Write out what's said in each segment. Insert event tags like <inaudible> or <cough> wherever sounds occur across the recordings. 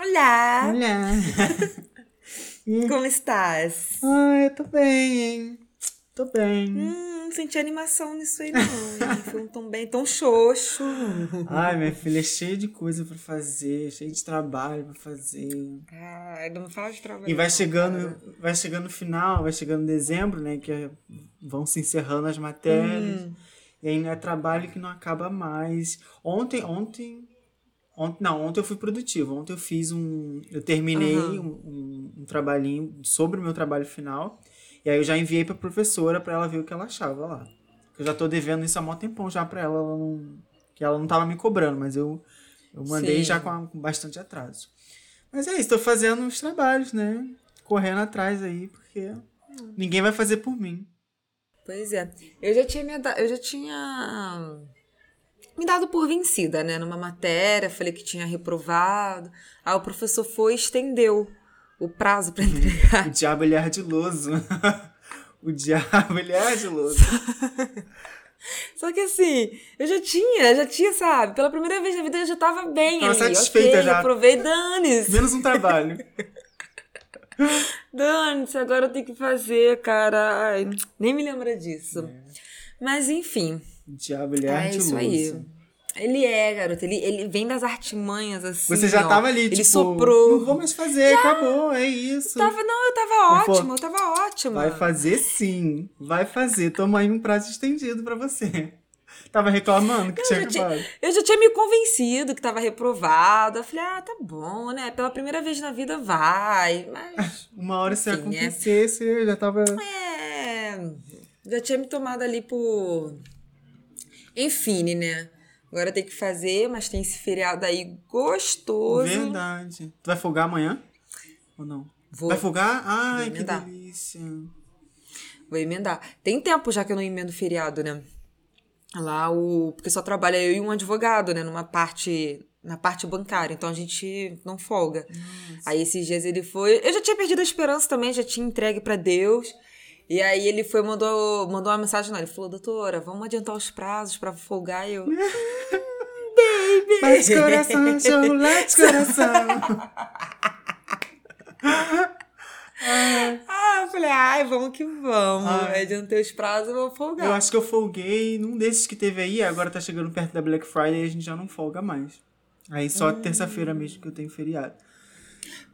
Olá! Olá! <laughs> Como estás? Ai, eu tô bem, hein? Tô bem. Hum, não senti animação nisso aí, não. Foi um tom bem tão xoxo. Ai, minha filha, é cheia de coisa pra fazer, cheia de trabalho pra fazer. Ai, não fala de trabalho. E vai não, chegando, cara. vai chegando o final, vai chegando dezembro, né? Que vão se encerrando as matérias. Hum. E aí é trabalho que não acaba mais. Ontem, ontem. Ontem, não, ontem eu fui produtivo. Ontem eu fiz um. Eu terminei Aham. um, um, um trabalhinho sobre o meu trabalho final. E aí eu já enviei pra professora pra ela ver o que ela achava lá. Eu já tô devendo isso há mó tempão já pra ela. ela não, que ela não tava me cobrando, mas eu, eu mandei Sim. já com, a- com bastante atraso. Mas é isso, tô fazendo os trabalhos, né? Correndo atrás aí, porque ninguém vai fazer por mim. Pois é. Eu já tinha eu já tinha me dado por vencida, né? Numa matéria, falei que tinha reprovado. Aí o professor foi e estendeu o prazo pra entregar. O diabo ele é ardiloso. <laughs> o diabo ele é ardiloso. <laughs> Só que assim, eu já tinha, já tinha, sabe? Pela primeira vez na vida eu já tava bem Tava ali. satisfeita ok, já. Reprovei, dane-se. Menos um trabalho. <laughs> Dane-se, agora eu tenho que fazer, cara. Ai, nem me lembra disso. Mas enfim, O diabo ele é, é isso aí. Ele é, garoto. Ele, ele vem das artimanhas, assim. Você já ó. tava ali, Ele tipo, soprou. não vou mais fazer, acabou, é isso. Tava, não, eu tava Ele ótima, eu tava ótima. Vai fazer sim, vai fazer. Toma aí um prazo estendido pra você. <laughs> Tava reclamando que tinha já tinha- acabado. Eu já tinha me convencido que tava reprovado. Eu falei, ah, tá bom, né? Pela primeira vez na vida vai. Mas, <laughs> Uma hora se Enfim, é. acontecesse, eu já tava... é. Já tinha me tomado ali por. Enfim, né? Agora tem que fazer, mas tem esse feriado aí gostoso. Verdade. Tu vai folgar amanhã? Ou não? Vou. Vai folgar? Ai, que delícia. Vou emendar. Tem tempo já que eu não emendo feriado, né? Lá o. Porque só trabalha eu e um advogado, né? Numa parte. Na parte bancária. Então a gente não folga. Aí esses dias ele foi. Eu já tinha perdido a esperança também, já tinha entregue pra Deus. E aí ele foi mandou, mandou uma mensagem lá. Ele falou, doutora, vamos adiantar os prazos pra folgar. E eu. <laughs> Bate coração, <laughs> chocolate coração. <laughs> Ah, eu falei, ai, vamos que vamos. Ai. Adiantei os prazos, eu vou folgar. Eu acho que eu folguei num desses que teve aí, agora tá chegando perto da Black Friday e a gente já não folga mais. Aí só Hum. terça-feira mesmo que eu tenho feriado.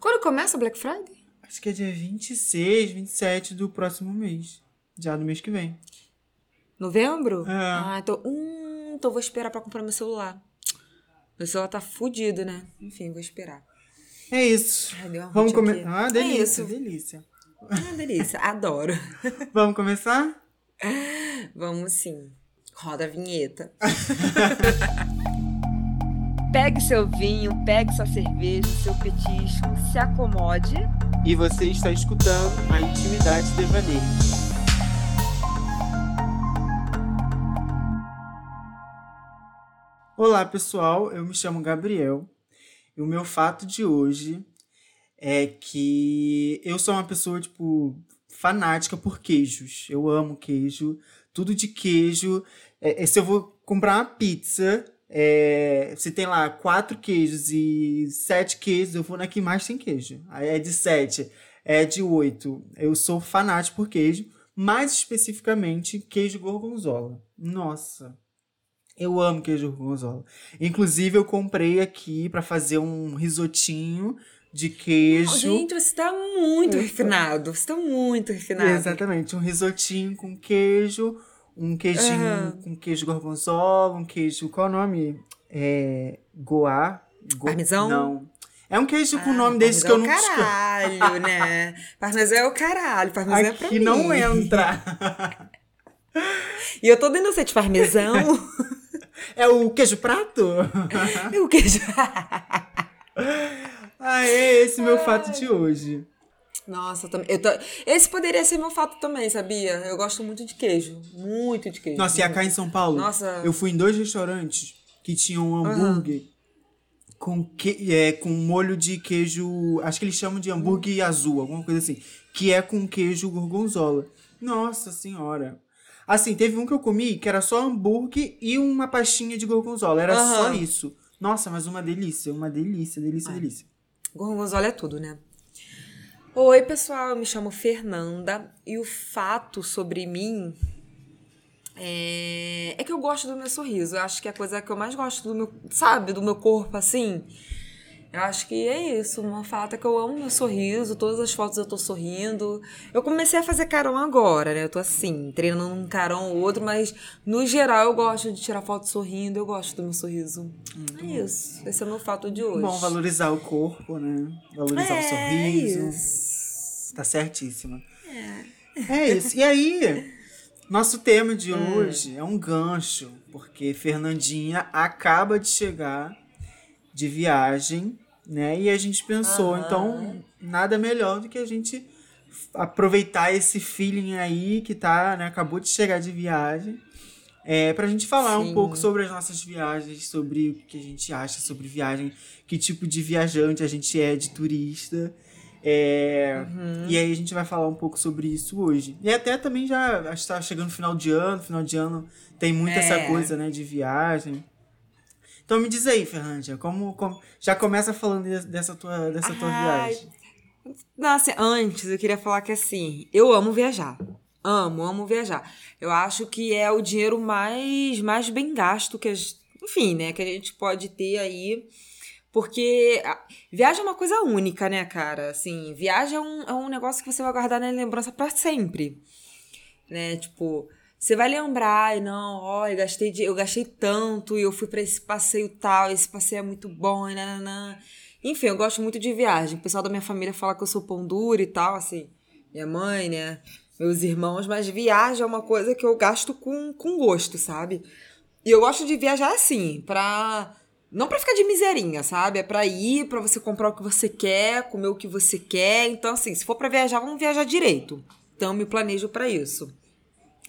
Quando começa o Black Friday? Acho que é dia 26, 27 do próximo mês. Já do mês que vem. Novembro? É. Ah, então. Hum, então vou esperar pra comprar meu celular. Meu celular tá fudido, né? Enfim, vou esperar. É isso. Ai, Vamos começar. Ah, É delícia, isso. delícia. Ah, delícia. Adoro. <laughs> <laughs> Vamos começar? Vamos sim. Roda a vinheta. <laughs> Pegue seu vinho, pegue sua cerveja, seu petisco, se acomode. E você está escutando a Intimidade Devaneio. Olá, pessoal. Eu me chamo Gabriel. E o meu fato de hoje é que eu sou uma pessoa, tipo, fanática por queijos. Eu amo queijo. Tudo de queijo. É, é, se eu vou comprar uma pizza, é, se tem lá quatro queijos e sete queijos, eu vou na que mais tem queijo. Aí é de sete, é de oito. Eu sou fanático por queijo. Mais especificamente, queijo gorgonzola. Nossa, eu amo queijo gorgonzola. Inclusive, eu comprei aqui pra fazer um risotinho de queijo. Gente, você tá muito refinado. Você tá muito refinado. Exatamente, um risotinho com queijo, um queijinho Aham. com queijo gorgonzola, um queijo, qual é o nome? É, goá? Go- Parmesão? Não. É um queijo com o Ah, nome desse que eu não parmesão é caralho, <laughs> né? Parmesão é o caralho. Parmesão é pra Aqui mim. não entra. <laughs> E eu tô inocente. Parmesão. <laughs> É o queijo prato? e o queijo. ah, é esse meu fato de hoje. Nossa, eu também. Eu tô... Esse poderia ser meu fato também, sabia? Eu gosto muito de queijo. Muito de queijo. Nossa, e cá em São Paulo, Nossa. eu fui em dois restaurantes que tinham um hambúrguer com, que, é, com molho de queijo. Acho que eles chamam de hambúrguer azul, alguma coisa assim. Que é com queijo gorgonzola. Nossa senhora. Assim, teve um que eu comi que era só hambúrguer e uma pastinha de gorgonzola. Era só Aham. isso. Nossa, mas uma delícia, uma delícia, delícia, delícia. Gorgonzola é tudo, né? Oi, pessoal, eu me chamo Fernanda e o fato sobre mim é, é que eu gosto do meu sorriso. Eu acho que é a coisa que eu mais gosto do meu, sabe, do meu corpo assim. Eu acho que é isso, uma fato é que eu amo meu sorriso, todas as fotos eu tô sorrindo. Eu comecei a fazer carão agora, né? Eu tô assim, treinando um carão ou outro, mas no geral eu gosto de tirar foto sorrindo, eu gosto do meu sorriso. é isso, esse é o meu fato de hoje. Bom, valorizar o corpo, né? Valorizar é, o sorriso. Isso. Tá certíssima. É. É isso. E aí, nosso tema de Hum. hoje é um gancho, porque Fernandinha acaba de chegar de viagem, né? E a gente pensou, Aham. então, nada melhor do que a gente aproveitar esse feeling aí que tá, né? Acabou de chegar de viagem. É, pra gente falar um Sim. pouco sobre as nossas viagens, sobre o que a gente acha sobre viagem, que tipo de viajante a gente é, de turista. É, Uhum. E aí a gente vai falar um pouco sobre isso hoje. E até também já acho que tá chegando final de ano, final de ano tem muito essa É. coisa, né, de viagem. Então me diz aí, Fernanda, como, como já começa falando de- dessa tua, dessa tua viagem. Não, assim, antes eu queria falar que assim, eu amo viajar. Amo, amo viajar. Eu acho que é o dinheiro mais, mais bem gasto que a gente, enfim, né, que a gente pode ter aí. Porque viagem é uma coisa única, né, cara? Assim, viagem é um, é um negócio que você vai guardar na lembrança pra sempre. Né? Tipo, você vai lembrar, e não, ó, eu gastei, de- eu gastei tanto e eu fui pra esse passeio tal, esse passeio é muito bom, e nananã. Enfim, eu gosto muito de viagem. O pessoal da minha família fala que eu sou pão duro e tal, assim. Minha mãe, né? Meus irmãos, mas viagem é uma coisa que eu gasto com, com gosto, sabe? E eu gosto de viajar assim, pra. Não pra ficar de miserinha, sabe? É pra ir, pra você comprar o que você quer, comer o que você quer. Então, assim, se for pra viajar, vamos viajar direito. Então, eu me planejo pra isso,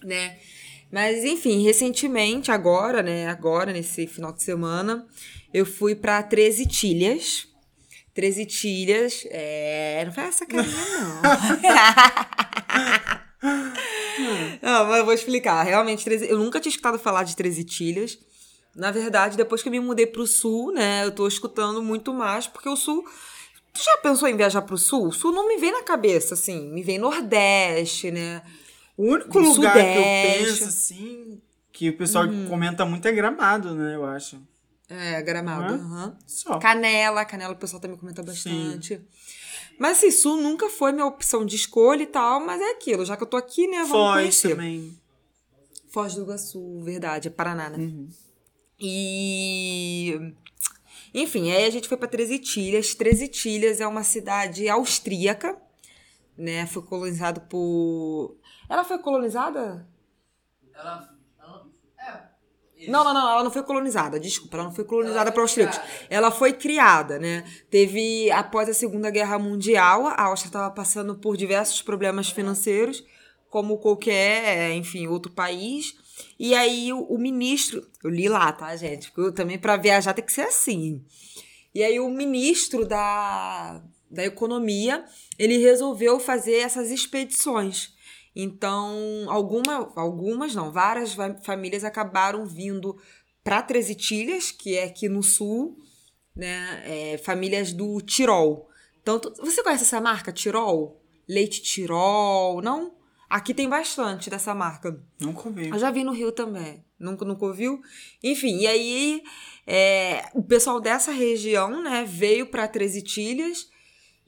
né? Mas, enfim, recentemente, agora, né? Agora, nesse final de semana, eu fui pra 13 Tilhas. 13 Tilhas, é. Não faz essa carinha, não. <laughs> Não, mas eu vou explicar. Realmente, 13 eu nunca tinha escutado falar de 13 Tilhas. Na verdade, depois que eu me mudei pro sul, né, eu tô escutando muito mais, porque o sul. Tu já pensou em viajar pro sul? O sul não me vem na cabeça, assim. Me vem Nordeste, né? O único do lugar que eu Sudeste. penso, assim, que o pessoal Uhum. comenta muito é gramado, né? Eu acho. É, Gramado. É? aham. Só. Canela, Canela o pessoal também comenta bastante. Mas assim, Sul nunca foi minha opção de escolha e tal, mas é aquilo, já que eu tô aqui, né, vamos Foz conhecer. também. Foz do Iguaçu, verdade, é Paraná, né? Uhum. E. Enfim, aí a gente foi pra Treze Tilhas. Treze Tilhas é uma cidade austríaca, né? Foi colonizado por. Ela foi colonizada? Ela. ela é. Não, não, não, ela não foi colonizada, desculpa, ela não foi colonizada foi austríacos. Ela foi criada, né? Teve, após a Segunda Guerra Mundial, a Áustria estava passando por diversos problemas financeiros, como qualquer, enfim, outro país. E aí o, o ministro, eu li lá, tá, gente? Porque eu, também para viajar tem que ser assim. E aí o ministro da, da economia, ele resolveu fazer essas expedições. Então, alguma, algumas, não, várias famílias acabaram vindo para Tresitilhas, que é aqui no sul, né? É, famílias do Tirol. Então, você conhece essa marca Tirol? Leite Tirol, não? Aqui tem bastante dessa marca. Nunca vi. Eu já vi no Rio também. Nunca, nunca ouviu? Enfim, e aí é, o pessoal dessa região, né, veio para Treze Tilhas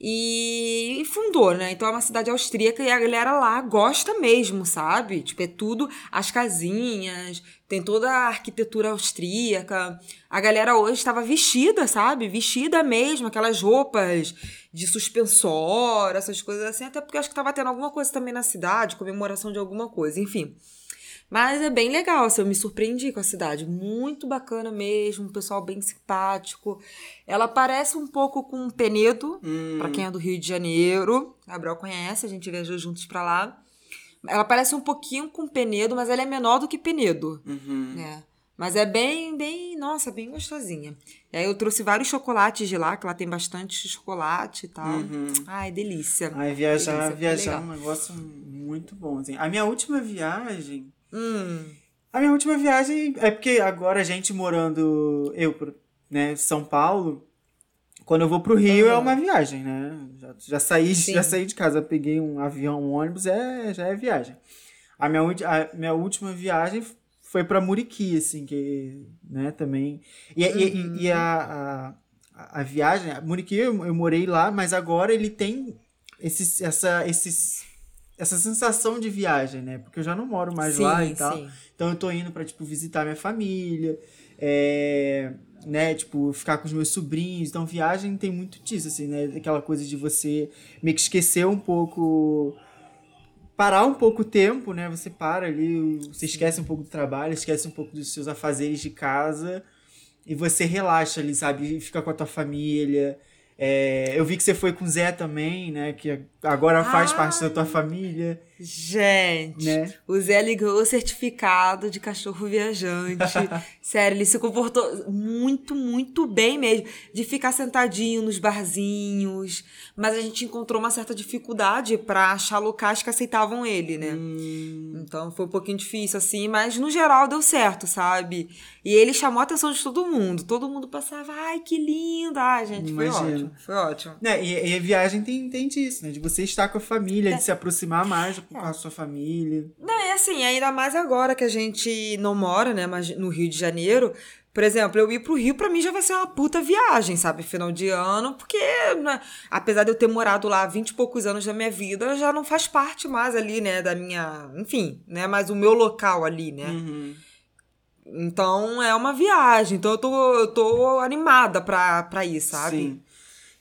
e, fundou, né? Então é uma cidade austríaca e a galera lá gosta mesmo, sabe? Tipo, é tudo, as casinhas, tem toda a arquitetura austríaca. A galera hoje estava vestida, sabe? Vestida mesmo, aquelas roupas de suspensório, essas coisas assim, até porque acho que tava tendo alguma coisa também na cidade, comemoração de alguma coisa, enfim. Mas é bem legal, assim, eu me surpreendi com a cidade. Muito bacana mesmo, um pessoal bem simpático. Ela parece um pouco com Penedo, Hum, pra quem é do Rio de Janeiro. Gabriel conhece, a gente viajou juntos pra lá. Ela parece um pouquinho com Penedo, mas ela é menor do que Penedo, uhum. né? Mas é bem, bem, nossa, bem gostosinha. E aí eu trouxe vários chocolates de lá, que lá tem bastante chocolate e tal. Uhum. Ai, delícia. Ai, viajar, Delícia, viajar é um negócio muito bom. Assim. A minha última viagem. Hum, A minha última viagem é porque agora a gente morando. Eu, né, São Paulo. Quando eu vou pro Rio é uma viagem, né? Já, já, saí, Sim. já saí de casa, peguei um avião, um ônibus, é, já é viagem. A minha, a minha última viagem foi pra Muriqui, assim, que, né, também. E, e- e- e a, a, a viagem, a Muriqui eu, eu morei lá, mas agora ele tem esses, essa, esses, essa sensação de viagem, né? Porque eu já não moro mais sim, lá e tal. sim. Então eu tô indo pra, tipo, visitar minha família, é, né, tipo, ficar com os meus sobrinhos. Então viagem tem muito disso, assim, né? Aquela coisa de você meio que esquecer um pouco. Parar um pouco o tempo, né? Você para ali, você esquece um pouco do trabalho, esquece um pouco dos seus afazeres de casa e você relaxa ali, sabe? E Fica com a tua família. É, eu vi que você foi com o Zé também, né? Que agora faz Ah. parte da tua família, Gente, né? o Zé ligou o certificado de cachorro viajante. <laughs> Sério, ele se comportou muito, muito bem mesmo. De ficar sentadinho nos barzinhos. Mas a gente encontrou uma certa dificuldade pra achar locais que aceitavam ele, né? Hum. Então foi um pouquinho difícil, assim, mas no geral deu certo, sabe? E ele chamou a atenção de todo mundo. Todo mundo passava, ai, que lindo. Ai, gente, foi ótimo. Foi ótimo. Né, e, e a viagem tem, tem disso, né? De você estar com a família, de se aproximar mais com a sua família. Não, é assim, ainda mais agora que a gente não mora, né, mas no Rio de Janeiro. Por exemplo, eu ir pro Rio, pra mim já vai ser uma puta viagem, sabe? Final de ano, porque, né, apesar de eu ter morado lá 20 e poucos anos da minha vida, já não faz parte mais ali, né, da minha. Enfim, né, mas o meu local ali, né? Uhum. Então é uma viagem. Então eu tô, eu tô animada pra, pra ir, sabe? Sim.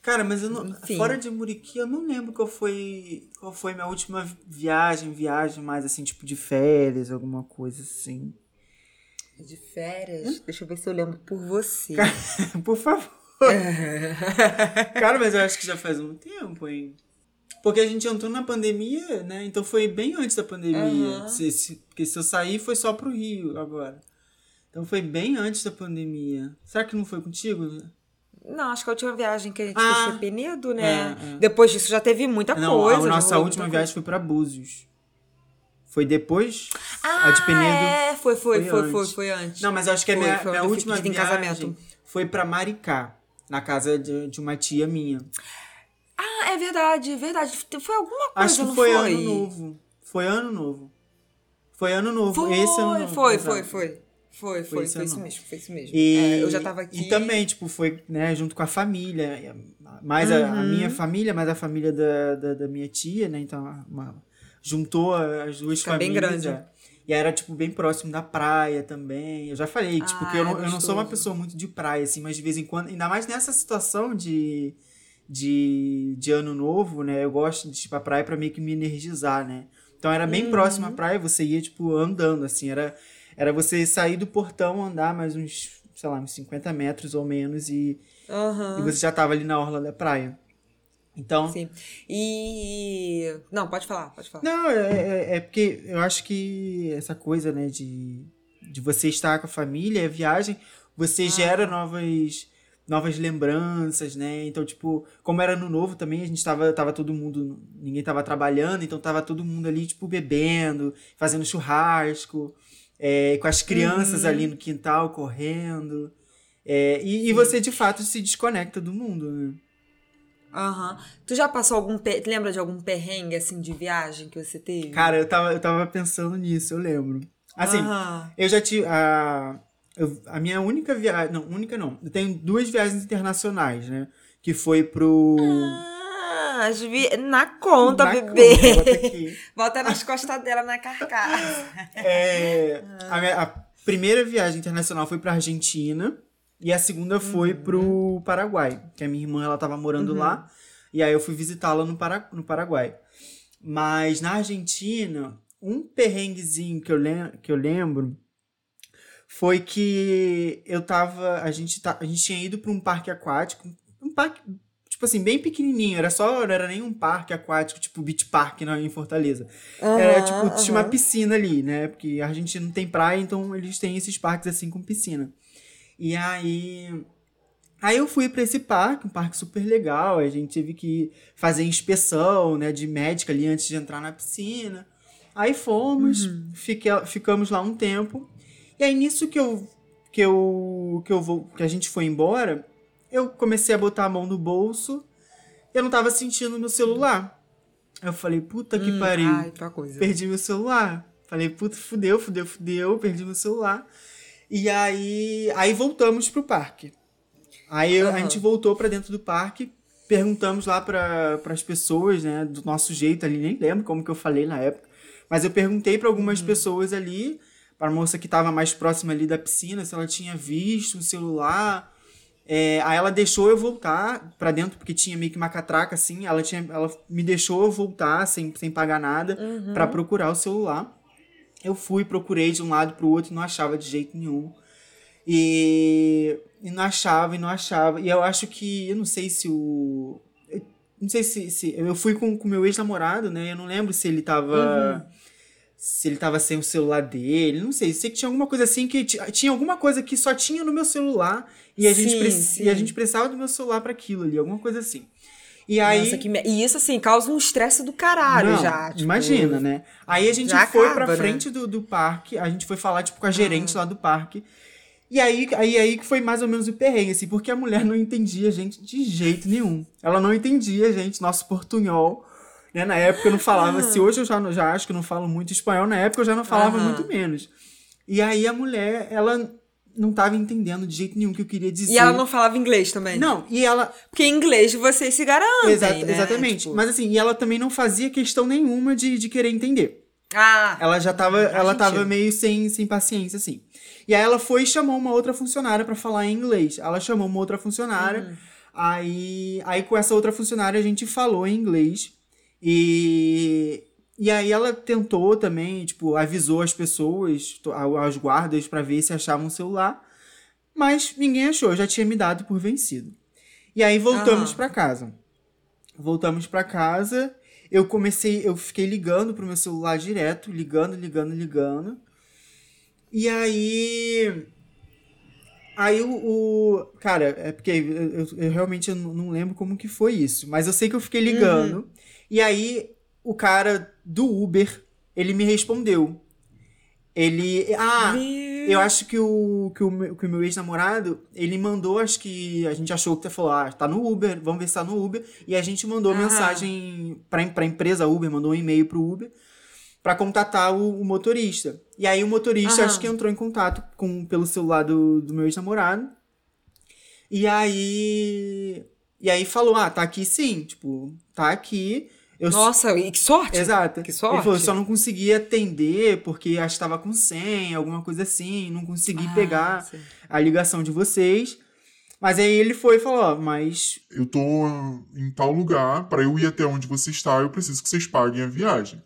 Cara, mas eu não, Enfim. fora de Muriqui, eu não lembro qual foi qual foi minha última viagem, viagem mais assim, tipo de férias, alguma coisa assim. De férias? Deixa eu ver se eu lembro por você. <laughs> Por favor. <laughs> Cara, mas eu acho que já faz um tempo, hein? Porque a gente entrou na pandemia, né? Então foi bem antes da pandemia. Aham. Se, se- porque se eu sair foi só pro Rio agora. Então foi bem antes da pandemia. Será que não foi contigo? Não, acho que a última viagem que a gente Ah. fez foi Penedo, né? É, é. Depois disso já teve muita Não, coisa. a nossa última muita viagem foi pra Búzios. Foi depois? Ah, a de Penedo. é, foi, foi, foi foi, foi, antes. foi, antes. Não, mas acho que a Foi, minha, foi minha eu última viagem casamento. foi pra Maricá, na casa de, de uma tia minha. Ah, é verdade, é verdade. Foi alguma coisa, Acho que foi, foi? ano novo. Foi ano novo. Foi ano novo. Foi, esse ano novo. foi, exato. foi, foi. Foi, foi, foi, isso mesmo, foi isso mesmo. E, É, eu já tava aqui. E também, tipo, foi, né, junto com a família. Mais a, a Uhum. minha família, mais a família da, da, da minha tia, né? Então, uma- juntou as duas Fica bem famílias. grande. é. E era, tipo, bem próximo da praia também. Eu já falei, tipo, Ah, que eu não, é eu não sou uma pessoa muito de praia, assim, mas de vez em quando, ainda mais nessa situação de, de, de ano novo, né? Eu gosto de ir pra praia pra meio que me energizar, né? Então era bem Uhum. próximo à praia, você ia, tipo, andando, assim, era, era você sair do portão, andar mais uns, sei lá, uns 50 metros ou menos e, Aham. e você já tava ali na orla da praia. Então, Sim. E. Não, pode falar, pode falar. não, é, é, é porque eu acho que essa coisa, né, de, de você estar com a família, a viagem, você Ah. gera novas novas lembranças, né? Então, tipo, como era no novo também, a gente tava, tava todo mundo, ninguém tava trabalhando, então tava todo mundo ali, tipo, bebendo, fazendo churrasco, é, com as crianças Uhum. ali no quintal, correndo. É, e, e você, de fato, se desconecta do mundo, né? Aham. Tu já passou algum. per- Tu lembra de algum perrengue, assim, de viagem que você teve? Cara, eu tava, eu tava pensando nisso, eu lembro. Assim, Aham. Eu já tive. A, eu- a minha única viagem. Não, única não. Eu tenho duas viagens internacionais, né? Que foi pro. Ah, na conta, Na bebê. conta, <laughs> bota nas costas dela na carcaça. É, a, minha- a primeira viagem internacional foi pra Argentina. E a segunda foi Uhum. pro Paraguai. Que a minha irmã, ela tava morando lá. E aí eu fui visitá-la no, Para, no Paraguai. Mas na Argentina, um perrenguezinho que eu, lem que eu lembro foi que eu tava. A gente, tá, a gente tinha ido pra um parque aquático. Um parque, tipo assim, bem pequenininho. Era só. Não era nem um parque aquático, tipo Beach Park na, em Fortaleza. Era tipo, tinha uma piscina ali, né? Porque a Argentina não tem praia, então eles têm esses parques assim com piscina. E aí. Aí eu fui pra esse parque, um parque super legal. A gente teve que fazer inspeção, né, de médica ali antes de entrar na piscina. Aí fomos, fique- ficamos lá um tempo. E aí nisso que eu que eu que eu vou que a gente foi embora, eu comecei a botar a mão no bolso eu não tava sentindo meu celular. Eu falei, puta que Hum, pariu. Ai, coisa. Perdi meu celular. Falei, puta, fudeu, fudeu, fudeu, perdi meu celular. E aí, aí voltamos pro parque. Aí eu- a gente voltou pra dentro do parque, perguntamos lá para as pessoas, né, do nosso jeito ali, nem lembro como que eu falei na época, mas eu perguntei pra algumas pessoas ali, pra moça que tava mais próxima ali da piscina, se ela tinha visto um celular. É, aí ela deixou eu voltar pra dentro, porque tinha meio que uma catraca assim. Ela, tinha, ela me deixou eu voltar sem, sem pagar nada pra procurar o celular. Eu fui, procurei de um lado pro outro e não achava de jeito nenhum. E, e não achava, e não achava. E eu acho que, eu não sei se o. não sei se. se eu fui com o meu ex-namorado, né? Eu não lembro se ele tava. Se ele tava sem o celular dele, não sei. Sei que tinha alguma coisa assim que. ti- Tinha alguma coisa que só tinha no meu celular e a, gente, Sim, sim. e a gente precisava do meu celular pra aquilo ali, alguma coisa assim. E aí. Nossa, que me- E isso, assim, causa um estresse do caralho Não, já. tipo, Imagina, né? Aí a gente foi acaba, pra né? frente do, do parque, a gente foi falar, tipo, com a gerente lá do parque. E aí, aí, aí que foi mais ou menos o perrengue, assim, porque a mulher não entendia a gente de jeito nenhum. Ela não entendia a gente, nosso portunhol. Né? Na época eu não falava, se hoje eu já, já acho que não falo muito espanhol, na época eu já não falava Aham. muito menos. E aí a mulher, ela não tava entendendo de jeito nenhum o que eu queria dizer. E ela não falava inglês também? Não, e ela, Porque em inglês vocês se garantem, Exa- né? exatamente. Tipo, Mas assim, e ela também não fazia questão nenhuma de, de querer entender. Ah, Ela já tava, ela tava meio sem, sem paciência, assim. E aí ela foi e chamou uma outra funcionária pra falar em inglês. Ela chamou uma outra funcionária. Hum. Aí, aí com essa outra funcionária a gente falou em inglês. E, e aí ela tentou também, tipo, avisou as pessoas, aos guardas pra ver se achavam o celular. Mas ninguém achou, já tinha me dado por vencido. E aí voltamos Aham. pra casa. Voltamos pra casa. Eu comecei, eu fiquei ligando pro meu celular direto, ligando, ligando, ligando. E aí. Aí o. o- cara, é porque eu, eu- eu realmente não não lembro como que foi isso. Mas eu sei que eu fiquei ligando. E aí o cara do Uber, ele me respondeu. Ele. Ah! meu... Eu acho que o, que o, meu- que o meu ex-namorado, ele mandou, acho que a gente achou que você falou, ah, tá no Uber, vamos ver se tá no Uber. E a gente mandou Aham. mensagem pra, pra empresa Uber, mandou um e-mail pro Uber pra contatar o, o motorista. E aí o motorista, Aham. acho que entrou em contato com, pelo celular do, do meu ex-namorado. E aí. E aí falou, ah, tá aqui sim, tipo, tá aqui. Eu Nossa, e que sorte! Exato. Que Ele falou, sorte. eu só não consegui atender porque acho que estava com senha, alguma coisa assim, não consegui Ah, pegar sim. a ligação de vocês. Mas aí ele foi e falou, ó, mas Eu tô em tal lugar, pra eu ir até onde você está, eu preciso que vocês paguem a viagem.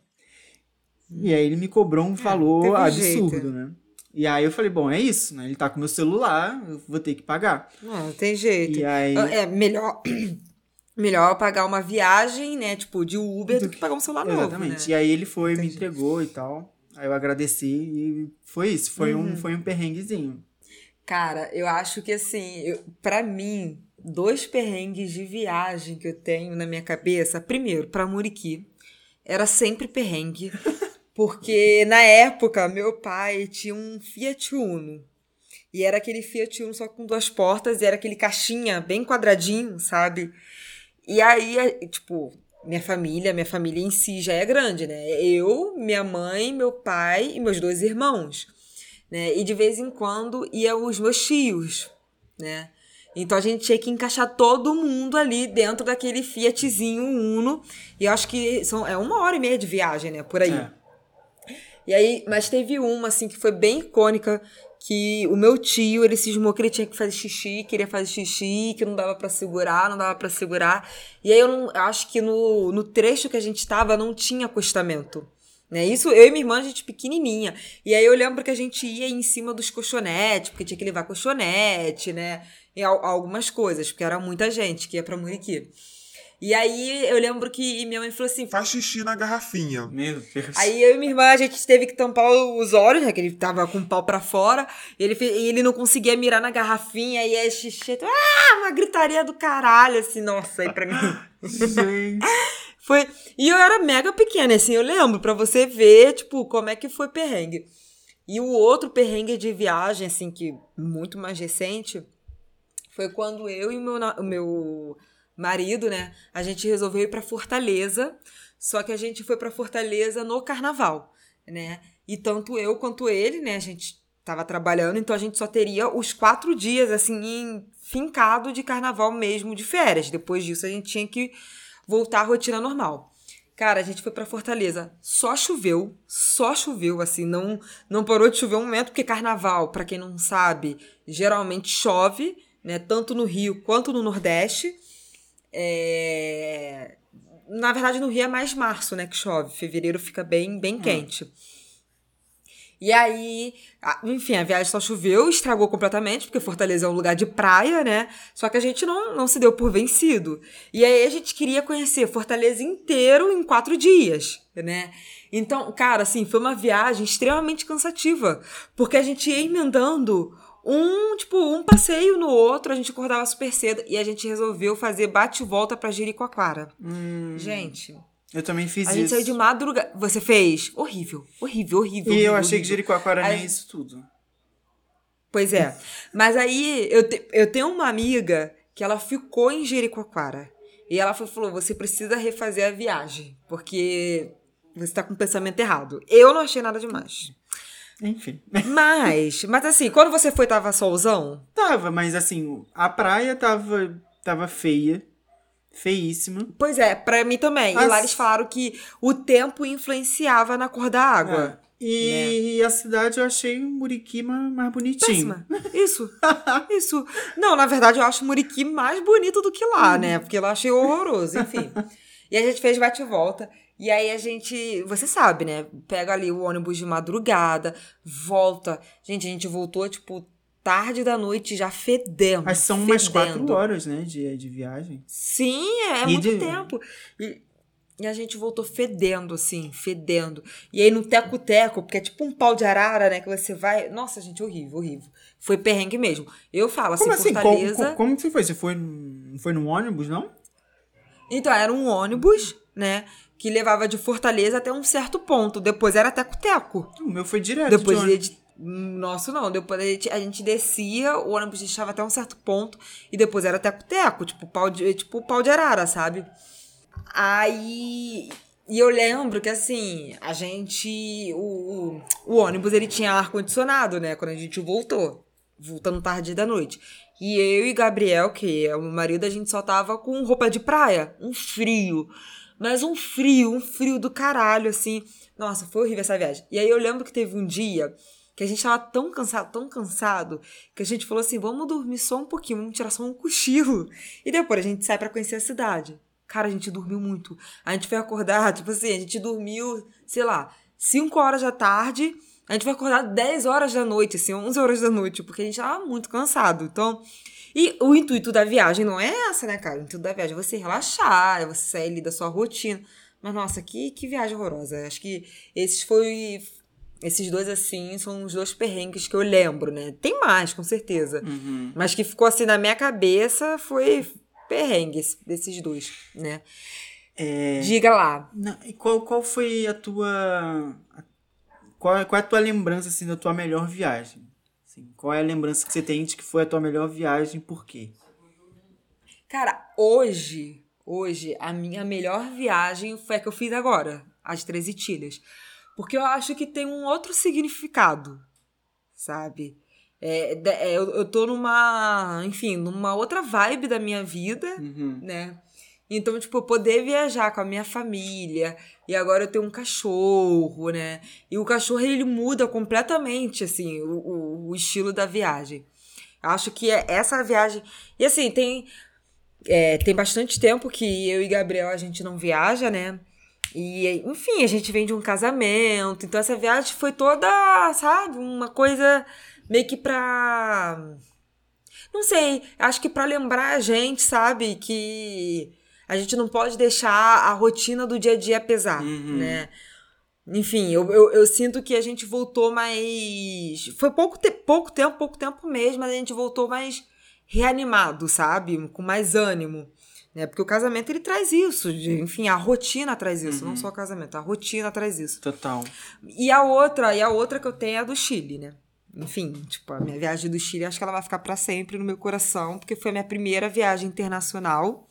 e aí ele me cobrou um valor É, absurdo, jeito. né? E aí eu falei, bom, é isso, né? Ele tá com meu celular, eu vou ter que pagar. Não, não tem jeito. E aí É melhor... Melhor pagar uma viagem, né? Tipo, de Uber do que pagar um celular novo, Exatamente. né? E aí ele foi, me Entendi. entregou e tal. Aí eu agradeci e foi isso, foi Uhum. um foi um perrenguezinho. Cara, eu acho que assim, para mim, dois perrengues de viagem que eu tenho na minha cabeça. Primeiro, pra Muriqui, era sempre perrengue, <laughs> porque na época meu pai tinha um Fiat Uno. E era aquele Fiat Uno só com duas portas, e era aquele caixinha bem quadradinho, sabe? E aí, é, tipo, minha família, minha família em si já é grande, né? Eu, minha mãe, meu pai e meus dois irmãos né? E de vez em quando iam os meus tios, né? Então a gente tinha que encaixar todo mundo ali dentro daquele Fiatzinho Uno. E eu acho que são, é uma hora e meia de viagem, né? Por aí. É. E aí, mas teve uma, assim, que foi bem icônica, que o meu tio, ele cismou que ele tinha que fazer xixi, queria fazer xixi, que não dava pra segurar, não dava pra segurar. E aí eu não, acho que no, no trecho que a gente tava não tinha acostamento. Né? Isso, eu e minha irmã, a gente pequenininha. E aí eu lembro que a gente ia em cima dos colchonetes, porque tinha que levar colchonete, né? E al- algumas coisas, porque era muita gente que ia pra Muriqui. E aí eu lembro que minha mãe falou assim: Faz xixi na garrafinha. Meu Deus. Aí eu e minha irmã, a gente teve que tampar os olhos, né? Que ele tava com o pau pra fora. E ele, fe- e ele não conseguia mirar na garrafinha. E aí xixi. Ah, uma gritaria do caralho, assim, nossa, aí pra mim. <laughs> Gente. Foi. E eu era mega pequena, assim, eu lembro, pra você ver, tipo, como é que foi perrengue. E o outro perrengue de viagem, assim, que muito mais recente, foi quando eu e o meu, o meu marido, né, a gente resolveu ir pra Fortaleza, só que a gente foi pra Fortaleza no carnaval, né? E tanto eu quanto ele, né, a gente tava trabalhando, então a gente só teria os quatro dias, assim, fincado de carnaval mesmo, de férias. Depois disso, a gente tinha que voltar à rotina normal. Cara, a gente foi pra Fortaleza. Só choveu, só choveu, assim, não não parou de chover um momento, porque carnaval, pra quem não sabe, geralmente chove, né? Tanto no Rio quanto no Nordeste. É, Na verdade, no Rio é mais março, né? Que chove. Fevereiro fica bem, bem quente. E aí, enfim, a viagem só choveu, estragou completamente, porque Fortaleza é um lugar de praia, né? Só que a gente não, não se deu por vencido. E aí a gente queria conhecer Fortaleza inteiro em quatro dias, né? Então, cara, assim, foi uma viagem extremamente cansativa, porque a gente ia emendando um, tipo, um passeio no outro, a gente acordava super cedo e a gente resolveu fazer bate e volta pra Jericoacoara. Gente, Eu também fiz a gente isso. saiu de madrugada. Você fez? Horrível, horrível, horrível. E eu horrível, achei que horrível. Jericoacoara nem Aí- é isso tudo. Pois é. Mas aí eu, te- eu tenho uma amiga que ela ficou em Jericoacoara. E ela foi- falou: você precisa refazer a viagem, porque você tá com o pensamento errado. Eu não achei nada demais. Enfim. Mas, mas assim, quando você foi, tava solzão? Tava, mas assim, a praia tava, tava feia. Feíssima. Pois é, pra mim também. As- E lá eles falaram que o tempo influenciava na cor da água. É. E a cidade eu achei o Muriqui ma- mais bonitinho. Péssima. Isso. <laughs> Isso. Não, na verdade, eu acho Muriqui mais bonito do que lá, né? Porque lá eu achei horroroso, enfim. <laughs> e a gente fez bate e aí a gente, você sabe, né? Pega ali o ônibus de madrugada, volta. Gente, a gente voltou, tipo, tarde da noite, já fedendo. Mas são umas fedendo. quatro horas, né, de, de viagem. Sim, é, é muito de- tempo. E, e a gente voltou fedendo, assim, fedendo. E aí no teco-teco, porque é tipo um pau de arara, né? Que você vai. Nossa, gente, horrível, horrível. Foi perrengue mesmo. Eu falo assim, Como assim? Fortaleza. como, como que você foi? Você foi, foi num ônibus, não? Então, era um ônibus, né? Que levava de Fortaleza até um certo ponto. Depois era teco-teco. O meu foi direto Depois de ia de... Nosso não, depois a gente, a gente descia, o ônibus deixava até um certo ponto, e depois era teco-teco, tipo pau de, tipo pau de arara, sabe? Aí. E eu lembro que assim, a gente. O, o, o ônibus ele tinha ar-condicionado, né? Quando a gente voltou. Voltando tarde da noite. E eu e Gabriel, que é o meu marido, a gente só tava com roupa de praia. Um frio. Mas um frio, um frio do caralho, assim. Nossa, foi horrível essa viagem. E aí eu lembro que teve um dia que a gente tava tão cansado, tão cansado, que a gente falou assim: vamos dormir só um pouquinho, vamos tirar só um cochilo. E depois a gente sai pra conhecer a cidade. Cara, a gente dormiu muito. A gente foi acordar, <laughs> tipo assim, a gente dormiu, sei lá, 5 horas da tarde. A gente vai acordar 10 horas da noite, assim, 11 horas da noite, porque a gente tava muito cansado. Então, e o intuito da viagem não é essa, né, cara? O intuito da viagem é você relaxar, é você sair ali da sua rotina. Mas, nossa, que, que viagem horrorosa. Acho que esses foi. Esses dois, assim, são os dois perrengues que eu lembro, né? Tem mais, com certeza. Uhum. Mas que ficou assim na minha cabeça foi perrengues desses dois, né? É, Diga lá. não, e qual, qual foi a tua. Qual, qual é a tua lembrança, assim, da tua melhor viagem? Assim, qual é a lembrança que você tem de que foi a tua melhor viagem e por quê? Cara, hoje, hoje, a minha melhor viagem foi a que eu fiz agora, as 13 Tilhas. Porque eu acho que tem um outro significado, sabe? É, é, eu, eu tô numa, enfim, numa outra vibe da minha vida, Uhum. né? Então, tipo, poder viajar com a minha família. E agora eu tenho um cachorro, né? E o cachorro, ele muda completamente, assim, o, o, o estilo da viagem. Acho que é essa viagem... E assim, tem... é, tem bastante tempo que eu e Gabriel, a gente não viaja, né? E, enfim, a gente vem de um casamento. Então, essa viagem foi toda, sabe? Uma coisa meio que pra... Não sei, acho que pra lembrar a gente, sabe? Que a gente não pode deixar a rotina do dia a dia pesar, Uhum. né? Enfim, eu, eu, eu sinto que a gente voltou mais. Foi pouco, te... pouco tempo, pouco tempo mesmo, mas a gente voltou mais reanimado, sabe? Com mais ânimo. Né? Porque o casamento ele traz isso. de- enfim, a rotina traz isso, não só o casamento, a rotina traz isso. Total. E a outra, e a outra que eu tenho é a do Chile, né? enfim, tipo, a minha viagem do Chile, acho que ela vai ficar pra sempre no meu coração, porque foi a minha primeira viagem internacional,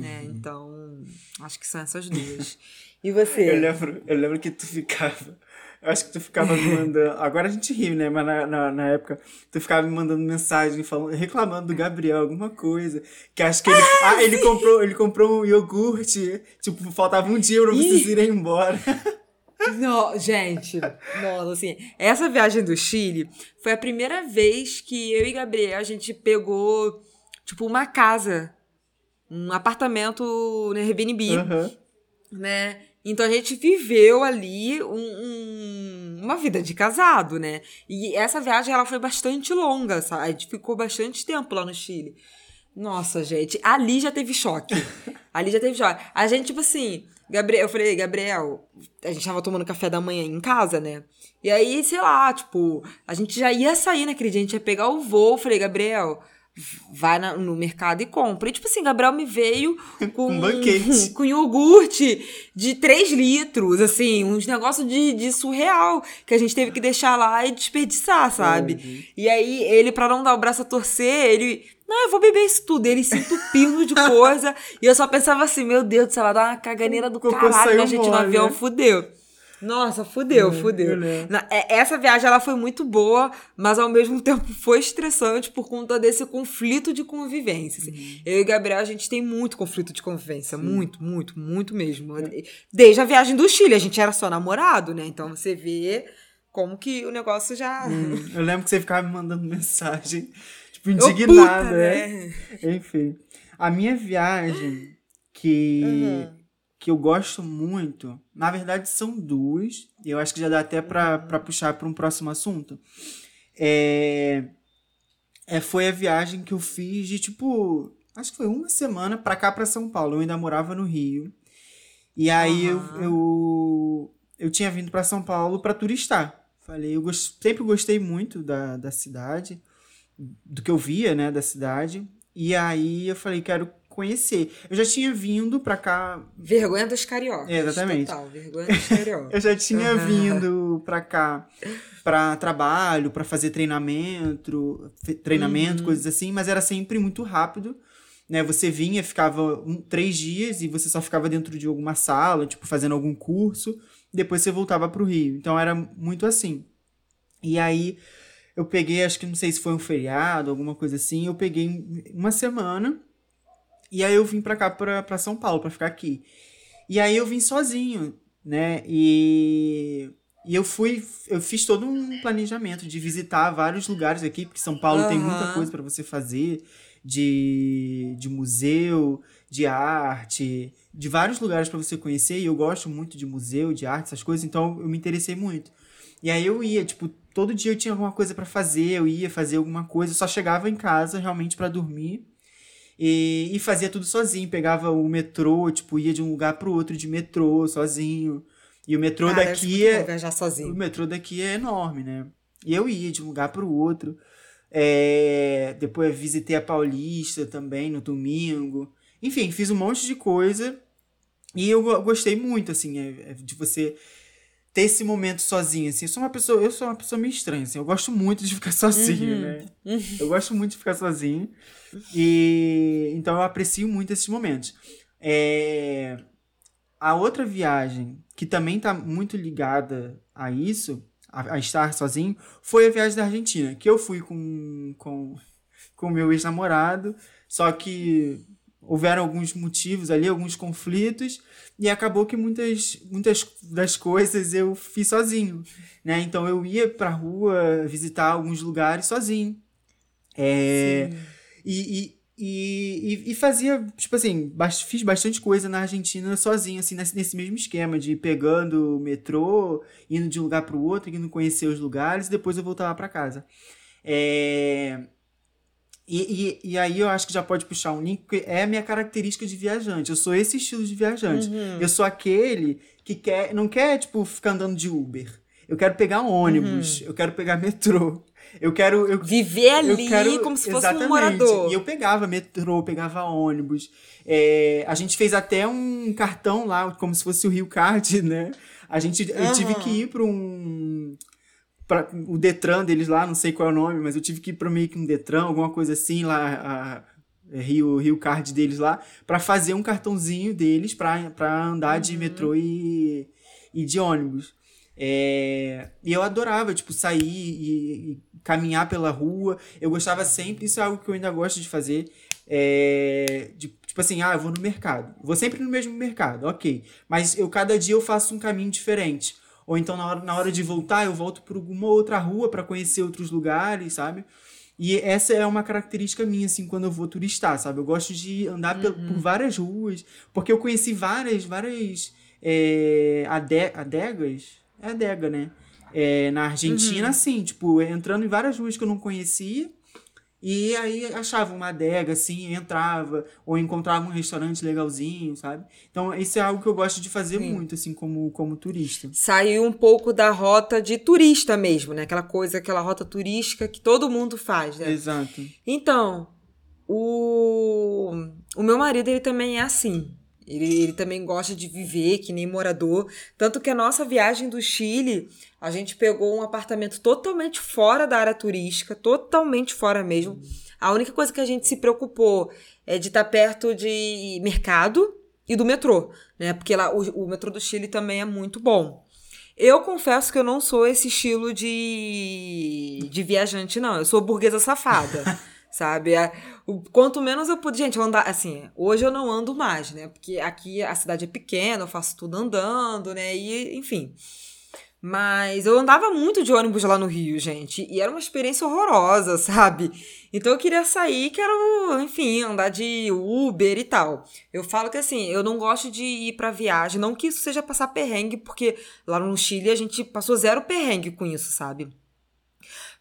né? Uhum. Então, acho que são essas duas. E <laughs> Eu você? lembro, eu lembro que tu ficava. Eu acho que tu ficava me mandando. <laughs> Agora a gente ri, né? Mas na, na, na época, tu ficava me mandando mensagem falando, reclamando do Gabriel, alguma coisa. Que acho que ele. Ah, ele comprou, ele comprou um iogurte. Tipo, faltava um dia pra vocês irem embora. <laughs> Não, gente, nossa, assim, essa viagem do Chile foi a primeira vez que eu e Gabriel a gente pegou, tipo, uma casa, um apartamento no Airbnb, Aham. né? Então a gente viveu ali um- um- uma vida de casado, né? E essa viagem ela foi bastante longa, sabe? A gente ficou bastante tempo lá no Chile. Nossa, gente, ali já teve choque. <laughs> ali já teve choque. A gente, tipo assim, Gabriel, eu falei, Gabriel, a gente tava tomando café da manhã em casa, né? E aí, sei lá, tipo, a gente já ia sair naquele dia, a gente ia pegar o voo. Eu falei, Gabriel, vai na- no mercado e compra. E, tipo assim, Gabriel me veio <laughs> com, Um banquete. <laughs> com iogurte de 3 litros, assim, uns negócios de, de surreal que a gente teve que deixar lá e desperdiçar, sabe? E aí, ele, pra não dar o braço a torcer, ele. Não, eu vou beber isso tudo. Ele se entupindo de coisa. <laughs> e eu só pensava assim, meu Deus do céu, ela dá uma caganeira do cocô caralho saiu na gente no avião, né? fudeu. Nossa, fudeu, eu fudeu. Na- é- essa viagem ela foi muito boa, mas ao mesmo <laughs> tempo foi estressante por conta desse conflito de convivência. assim. Eu e Gabriel, a gente tem muito conflito de convivência. Muito, muito, muito mesmo. Desde a viagem do Chile, a gente era só namorado, né? Então você vê como que o negócio já. <laughs> Eu lembro que você ficava me mandando mensagem, <laughs> tipo, indignada, puta, né? Enfim. A minha viagem que, Uhum. Que eu gosto muito, na verdade são duas, e eu acho que já dá até pra, Uhum. puxar para um próximo assunto. É, é, foi a viagem que eu fiz de tipo, acho que foi uma semana pra cá, pra São Paulo. Eu ainda morava no Rio. E aí eu, Aham. eu, eu tinha vindo pra São Paulo pra turistar. Falei, eu gos- sempre gostei muito da, da cidade, do que eu via, né, da cidade. E aí eu falei, quero conhecer. Eu já tinha vindo pra cá, Vergonha dos cariocas. É, exatamente. Total, vergonha dos cariocas. <laughs> eu já tinha vindo pra cá pra trabalho, pra fazer treinamento, treinamento, Uhum. coisas assim, mas era sempre muito rápido. Né, você vinha, ficava um, três dias e você só ficava dentro de alguma sala, tipo, fazendo algum curso, depois você voltava pro Rio. Então era muito assim. E aí eu peguei, acho que não sei se foi um feriado, alguma coisa assim, eu peguei uma semana e aí eu vim pra cá, pra, pra São Paulo, pra ficar aqui. E aí eu vim sozinho, né? E, e eu fui, eu fiz todo um planejamento de visitar vários lugares aqui, porque São Paulo tem muita coisa pra você fazer, de, de museu, de arte, de vários lugares pra você conhecer, e eu gosto muito de museu, de arte, essas coisas, então eu me interessei muito. E aí eu ia, tipo, todo dia eu tinha alguma coisa pra fazer, eu ia fazer alguma coisa, eu só chegava em casa realmente pra dormir. E, e fazia tudo sozinho, pegava o metrô, tipo, ia de um lugar pro outro de metrô, sozinho. E o metrô ser daqui é, viajar o sozinho. metrô daqui é enorme, né? E eu ia de um lugar pro outro. É, depois visitei a Paulista também no domingo. Enfim, fiz um monte de coisa. E eu go- gostei muito, assim, é- é de você ter esse momento sozinho, assim. Eu sou uma pessoa, eu sou uma pessoa meio estranha, assim. Eu gosto muito de ficar <laughs> sozinho, Uhum. né? Eu gosto muito de ficar sozinho. E então eu aprecio muito esses momentos. É, a outra viagem que também tá muito ligada a isso, a, a estar sozinho, foi a viagem da Argentina, que eu fui com com com o meu ex-namorado, só que houveram alguns motivos ali, alguns conflitos, e acabou que muitas, muitas das coisas eu fiz sozinho, né? Então eu ia pra rua visitar alguns lugares sozinho. É, e, e, e, e fazia, tipo assim, fiz bastante coisa na Argentina sozinho, assim, nesse, nesse mesmo esquema de ir pegando o metrô, indo de um lugar pro outro, indo conhecer os lugares, e depois eu voltava pra casa. É, e, e, e aí eu acho que já pode puxar um link, porque é a minha característica de viajante. Eu sou esse estilo de viajante. Uhum. Eu sou aquele que quer, não quer, tipo, ficar andando de Uber. Eu quero pegar um ônibus, eu quero pegar <laughs> metrô. Eu quero. Eu, Viver eu ali quero- como se fosse exatamente. um morador. E eu pegava metrô, pegava ônibus. É, a gente fez até um cartão lá, como se fosse o Rio Card, <laughs> né? A gente, eu Aham. tive que ir para um o Detran deles lá, não sei qual é o nome, mas eu tive que ir pra meio que um Detran, alguma coisa assim, lá, a, Rio, Rio Card deles lá, pra fazer um cartãozinho deles pra andar de metrô e, e de ônibus. É, e eu adorava, tipo, sair e, e caminhar pela rua. Eu gostava sempre, isso é algo que eu ainda gosto de fazer. É, de, tipo assim, ah, eu vou no mercado. Vou sempre no mesmo mercado, ok. Mas eu cada dia eu faço um caminho diferente. Ou então na hora, na hora de voltar, eu volto por alguma outra rua para conhecer outros lugares, sabe? E essa é uma característica minha, assim, quando eu vou turistar, sabe? Eu gosto de andar Uhum. por várias ruas, porque eu conheci várias, várias é, ade adegas, é adega, né? É, na Argentina, Uhum. assim, tipo, entrando em várias ruas que eu não conhecia, e aí achava uma adega, assim, entrava, ou encontrava um restaurante legalzinho, sabe? Então, isso é algo que eu gosto de fazer Sim. muito, assim, como, como turista. Saiu um pouco da rota de turista mesmo, né? Aquela coisa, aquela rota turística que todo mundo faz, né? Exato. Então, o, o meu marido, ele também é assim. Ele, ele também gosta de viver, que nem morador. Tanto que a nossa viagem do Chile, a gente pegou um apartamento totalmente fora da área turística, totalmente fora mesmo. A única coisa que a gente se preocupou é de estar perto de mercado e do metrô, né? Porque lá o, o metrô do Chile também é muito bom. Eu confesso que eu não sou esse estilo de, de viajante, não. Eu sou burguesa safada, <laughs> sabe? O- Quanto menos eu puder. Gente, eu andar. Assim, hoje eu não ando mais, né? Porque aqui a cidade é pequena, eu faço tudo andando, né? E, enfim. Mas eu andava muito de ônibus lá no Rio, gente. E era uma experiência horrorosa, <laughs> sabe? Então eu queria sair, quero, enfim, andar de Uber e tal. Eu falo que assim, eu não gosto de ir pra viagem, não que isso seja passar perrengue, porque lá no Chile a gente passou zero perrengue com isso, sabe?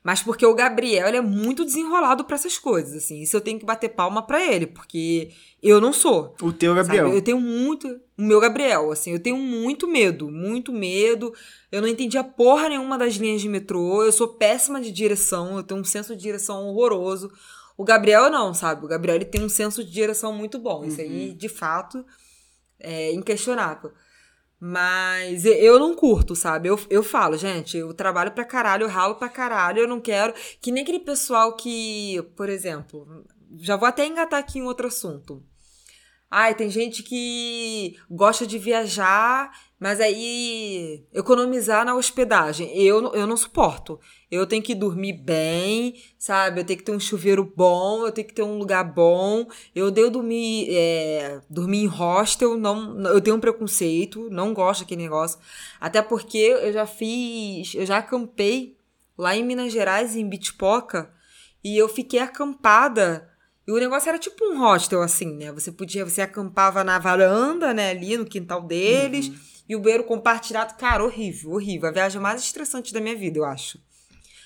Mas porque o Gabriel, ele é muito desenrolado pra essas coisas, assim. Isso eu tenho que bater palma pra ele, porque eu não sou. O teu, Gabriel. Sabe? Eu tenho muito. O meu Gabriel, assim, eu tenho muito medo, muito medo. Eu não entendia porra nenhuma das linhas de metrô. Eu sou péssima de direção, eu tenho um senso de direção horroroso. O Gabriel não, sabe? O Gabriel ele tem um senso de direção muito bom. Isso aí, de fato, é inquestionável. Mas eu não curto, sabe? Eu, eu falo, gente, eu trabalho pra caralho, eu ralo pra caralho, eu não quero. Que nem aquele pessoal que, por exemplo, já vou até engatar aqui em outro assunto. Ai, tem gente que gosta de viajar, mas aí economizar na hospedagem. Eu, eu não suporto. Eu tenho que dormir bem, sabe? Eu tenho que ter um chuveiro bom, eu tenho que ter um lugar bom. Eu odeio dormir, é, dormir em hostel, não, eu tenho um preconceito, não gosto daquele negócio. Até porque eu já fiz, eu já acampei lá em Minas Gerais, em Bitpoca, e eu fiquei acampada. E o negócio era tipo um hostel, assim, né? Você podia, você acampava na varanda, né, ali no quintal deles, e o banheiro compartilhado. Cara, horrível, horrível. A viagem mais estressante da minha vida, eu acho.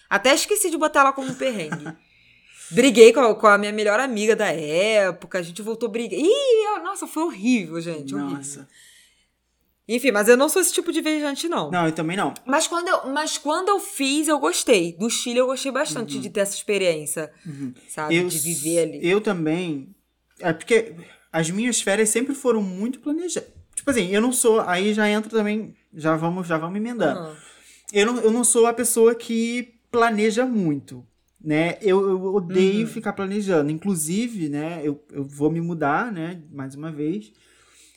Até esqueci de botar ela como perrengue. <laughs> Briguei com a, com a minha melhor amiga da época, a gente voltou a brigar. Ih, nossa, foi horrível, gente. Horrível. Nossa. Enfim, mas eu não sou esse tipo de viajante, não. Não, eu também não. Mas quando, eu, mas quando eu fiz, eu gostei. Do Chile, eu gostei bastante de ter essa experiência, sabe? Eu, de viver ali. Eu também. É porque as minhas férias sempre foram muito planejadas. Tipo assim, eu não sou. Aí já entra também. Já vamos, já vamos emendando. Ah. Eu, não, eu não sou a pessoa que planeja muito. Né? Eu, eu odeio Uhum. ficar planejando. Inclusive, né, eu, eu vou me mudar, né? Mais uma vez.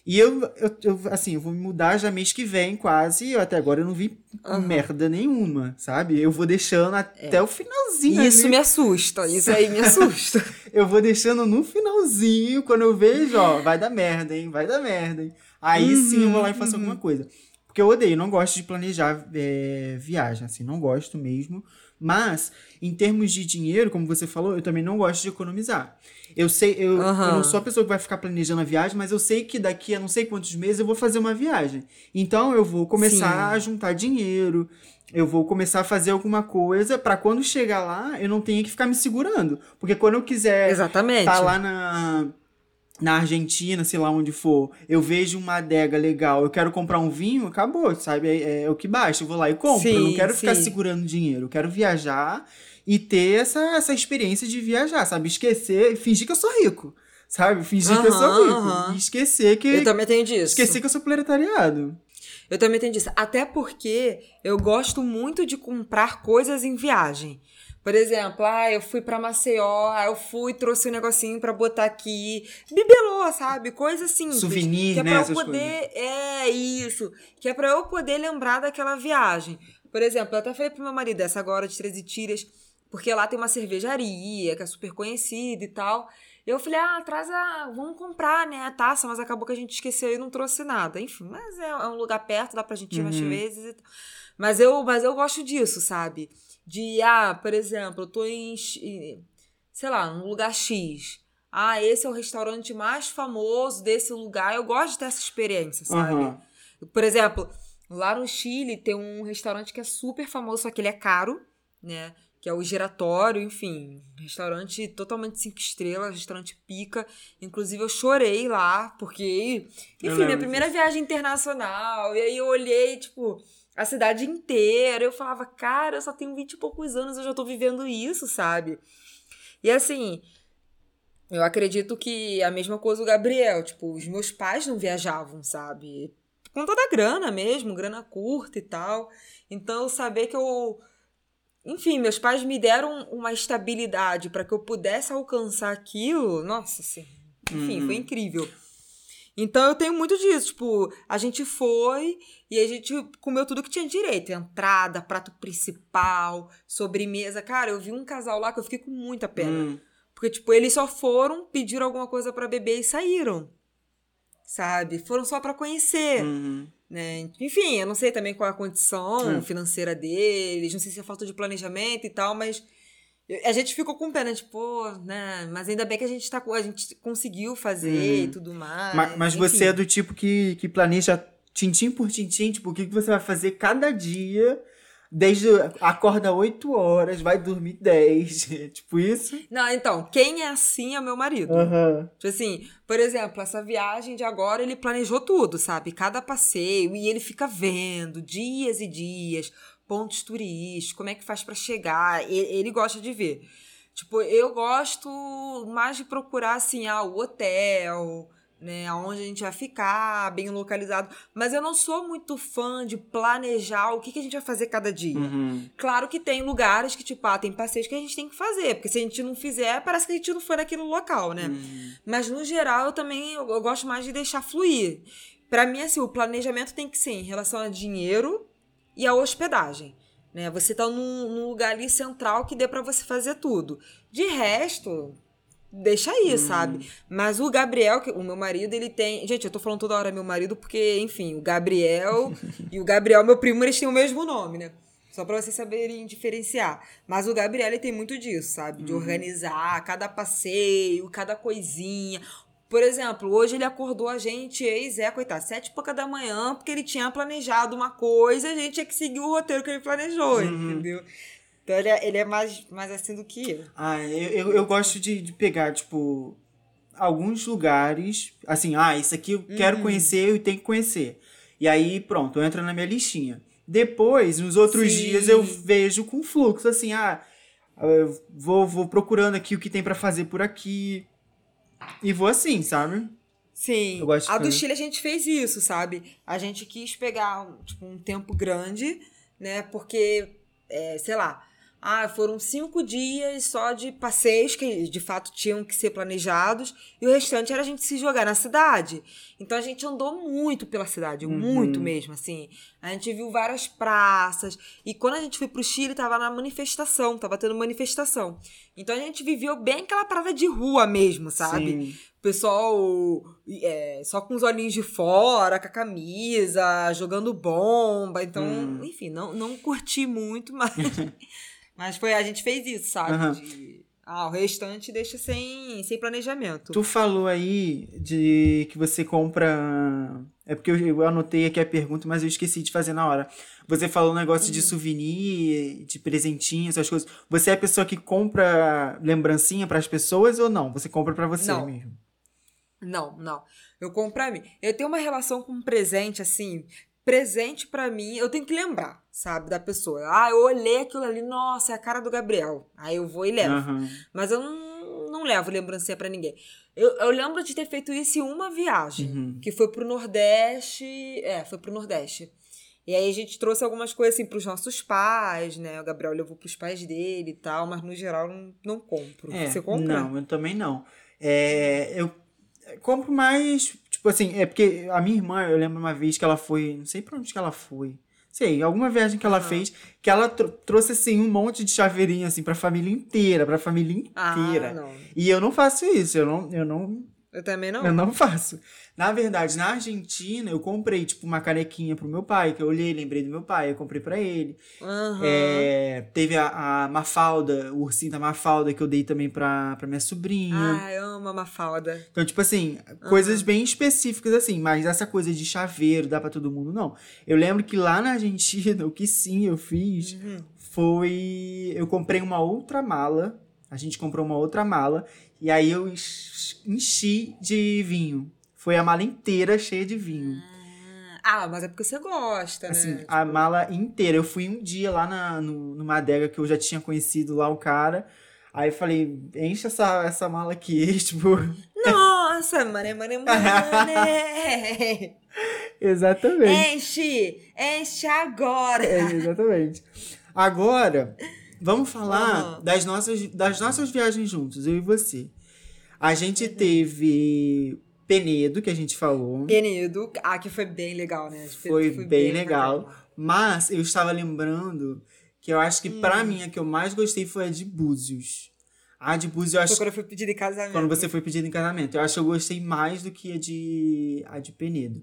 E eu, eu, eu, assim, eu vou me mudar já mês que vem, quase. e até agora eu não vi Aham. merda nenhuma, sabe? Eu vou deixando até o finalzinho. Isso ali. me assusta, isso aí me <laughs> assusta. Eu vou deixando no finalzinho, quando eu vejo, ó, vai dar merda, hein? Vai dar merda, hein? Aí sim eu vou lá e faço alguma coisa. Porque eu odeio, não gosto de planejar é, viagem, assim, não gosto mesmo. Mas, em termos de dinheiro, como você falou, eu também não gosto de economizar. Eu sei, eu, Aham. eu não sou a pessoa que vai ficar planejando a viagem, mas eu sei que daqui a não sei quantos meses eu vou fazer uma viagem. Então eu vou começar Sim. a juntar dinheiro, eu vou começar a fazer alguma coisa pra quando chegar lá eu não tenha que ficar me segurando. Porque quando eu quiser Exatamente. tá lá na, na Argentina, sei lá onde for, eu vejo uma adega legal, eu quero comprar um vinho, acabou, sabe? É, é o que basta, eu vou lá e compro. eu não Sim, quero ficar sim. segurando dinheiro, eu quero viajar e ter essa, essa experiência de viajar, sabe? Esquecer, fingir que eu sou rico, sabe? Fingir que eu sou rico. aham. E esquecer que. Eu também tenho disso. Esquecer que eu sou proletariado. Eu também entendi isso. Até porque eu gosto muito de comprar coisas em viagem. Por exemplo, ah, eu fui pra Maceió, ah, eu fui, trouxe um negocinho pra botar aqui. Bibelô, sabe? Coisa simples. Souvenir, que é né, pra eu poder. É, isso. Que é pra eu poder lembrar daquela viagem. Por exemplo, eu até falei pro meu marido essa agora de 13 tiras, porque lá tem uma cervejaria que é super conhecida e tal. Eu falei, ah, traz a. Vamos comprar, né, a taça, mas acabou que a gente esqueceu e não trouxe nada. Enfim, mas é, é um lugar perto, dá pra gente ir mais Uhum. vezes e tal. Mas eu, mas eu gosto disso, sabe? De, ah, por exemplo, eu tô em. Sei lá, num lugar X. Ah, esse é o restaurante mais famoso desse lugar. Eu gosto de ter essa experiência, sabe? Aham. Por exemplo, lá no Chile tem um restaurante que é super famoso, só que ele é caro, né? Que é o Giratório, enfim. Restaurante totalmente cinco estrelas, restaurante pica. Inclusive, eu chorei lá, porque, enfim, minha primeira viagem internacional. E aí eu olhei, tipo, a cidade inteira. Eu falava, cara, eu só tenho vinte e poucos anos, eu já tô vivendo isso, sabe? E assim, eu acredito que a mesma coisa o Gabriel. Tipo, os meus pais não viajavam, sabe? Por conta da grana mesmo, grana curta e tal. Então, eu saber que eu. Enfim, meus pais me deram uma estabilidade para que eu pudesse alcançar aquilo. Nossa, assim. Enfim, Uhum. foi incrível. Então eu tenho muito disso. Tipo, a gente foi e a gente comeu tudo que tinha direito: entrada, prato principal, sobremesa. Cara, eu vi um casal lá que eu fiquei com muita pena. Hum. Porque, tipo, eles só foram, pediram alguma coisa pra beber e saíram. Sabe? Foram só pra conhecer, Uhum. Né? Enfim, eu não sei também qual é a condição É. financeira deles, não sei se é falta de planejamento e tal, mas a gente ficou com pena, tipo, né? Mas ainda bem que a gente, tá, a gente conseguiu fazer Uhum. e tudo mais. Ma- Mas, você é do tipo que, que planeja tintim por tintim, tipo, o que, que você vai fazer cada dia, desde acorda 8 horas, vai dormir 10, <laughs> tipo isso? Não, então, quem é assim é meu marido. Aham. Tipo assim, por exemplo, essa viagem de agora, ele planejou tudo, sabe? Cada passeio, e ele fica vendo dias e dias, pontos turísticos, como é que faz pra chegar. e- Ele, gosta de ver. Tipo, eu gosto mais de procurar, assim, ah, o hotel, né? Aonde a gente vai ficar, bem localizado. Mas eu não sou muito fã de planejar o que, que a gente vai fazer cada dia. Uhum. Claro que tem lugares que, tipo, ah, tem passeios que a gente tem que fazer. Porque se a gente não fizer, parece que a gente não foi naquele local, né? Uhum. Mas, no geral, eu também eu, eu gosto mais de deixar fluir. Pra mim, assim, o planejamento tem que ser em relação a dinheiro e a hospedagem. Né? Você tá num, num lugar ali central que dê pra você fazer tudo. De resto, deixa aí, sabe? Mas o Gabriel, que- o meu marido, ele tem. Gente, eu tô falando toda hora meu marido porque, enfim, o Gabriel <laughs> e o Gabriel, meu primo, eles têm o mesmo nome, né? Só pra vocês saberem diferenciar. Mas o Gabriel, ele tem muito disso, sabe? De organizar cada passeio, cada coisinha. Por exemplo, hoje ele acordou a gente, ei, Zé, coitado, sete e pouca da manhã, porque ele tinha planejado uma coisa, a gente tinha que seguir o roteiro que ele planejou, entendeu? Então ele é, ele é mais, mais assim do que eu. Ah, eu, eu, eu gosto de, de pegar, tipo, alguns lugares, assim, ah, isso aqui eu Uhum. quero conhecer e tenho que conhecer. E aí, pronto, entra na minha listinha. Depois, nos outros Sim. dias, eu vejo com fluxo, assim, ah, eu vou, vou procurando aqui o que tem pra fazer por aqui. E vou assim, sabe? Sim. Eu gosto a do. Chile a gente fez isso, sabe? A gente quis pegar um, tipo, um tempo grande, né? Porque, é, sei lá, ah, foram cinco dias só de passeios que de fato tinham que ser planejados e o restante era a gente se jogar na cidade. Então a gente andou muito pela cidade, Uhum. muito mesmo, assim. A gente viu várias praças e quando a gente foi pro Chile tava na manifestação, tava tendo manifestação. Então a gente viveu bem aquela parada de rua mesmo, sabe? Sim. O pessoal é, só com os olhinhos de fora, com a camisa, jogando bomba. Então, Hum. enfim, não, não curti muito, <laughs> mas, mas foi, a gente fez isso, sabe? Aham. De, ah, o restante deixa sem, sem planejamento. Tu falou aí de que você compra. É porque eu, eu anotei aqui a pergunta, mas eu esqueci de fazer na hora. Você falou um negócio Uhum. de souvenir, de presentinho, essas coisas. Você é a pessoa que compra lembrancinha pras pessoas ou não? Você compra pra você Não. mesmo? Não, não. Eu compro pra mim. Eu tenho uma relação com presente, assim. Presente pra mim, eu tenho que lembrar, sabe, da pessoa. Ah, eu olhei aquilo ali, nossa, é a cara do Gabriel. Aí eu vou e levo. Aham. Mas eu não, não levo lembrancinha pra ninguém. Eu, eu lembro de ter feito isso em uma viagem, Uhum. que foi pro Nordeste. É, foi pro Nordeste. E aí a gente trouxe algumas coisas assim pros nossos pais, né? O Gabriel levou pros pais dele e tal, mas no geral não, não compro. É, Você compra? Não, eu também não. É, eu compro mais, tipo assim, é porque a minha irmã, eu lembro uma vez que ela foi, não sei pra onde que ela foi. Sei, alguma viagem que ela fez, que ela tro- trouxe assim um monte de chaveirinho assim pra família inteira, pra família Ah, inteira. não. E eu não faço isso, eu não, eu não Eu também não. Eu não faço. Na verdade, na Argentina, eu comprei, tipo, uma canequinha pro meu pai, que eu olhei, lembrei do meu pai, eu comprei pra ele. Aham. É, teve a, a Mafalda, o ursinho da Mafalda, que eu dei também pra, pra minha sobrinha. Ai, amo a Mafalda. Então, tipo assim, coisas bem específicas, assim, mas essa coisa de chaveiro, dá pra todo mundo, não. Eu lembro que lá na Argentina, <laughs> o que sim eu fiz Uhum. foi. Eu comprei uma outra mala. A gente comprou uma outra mala. E aí eu ench- enchi de vinho. Foi a mala inteira cheia de vinho. Ah, mas é porque você gosta, Assim, né? a mala inteira. Eu fui um dia lá na, no, numa adega que eu já tinha conhecido lá o cara. Aí eu falei, enche essa, essa mala aqui, <laughs> tipo. Nossa, mané, mané, mané. <laughs> Exatamente. Enche! Enche agora! É, exatamente. Agora, vamos falar Aham. das, nossas, das nossas viagens juntos, eu e você. A gente Uhum. teve Penedo, que a gente falou. Penedo. Ah, que foi bem legal, né? Foi, bem legal. Mas eu estava lembrando que eu acho que pra Hum. mim a que eu mais gostei foi a de Búzios. A de Búzios eu acho Foi quando eu fui pedido em casamento. quando você foi pedido em casamento. Eu acho que eu gostei mais do que a de, a de Penedo.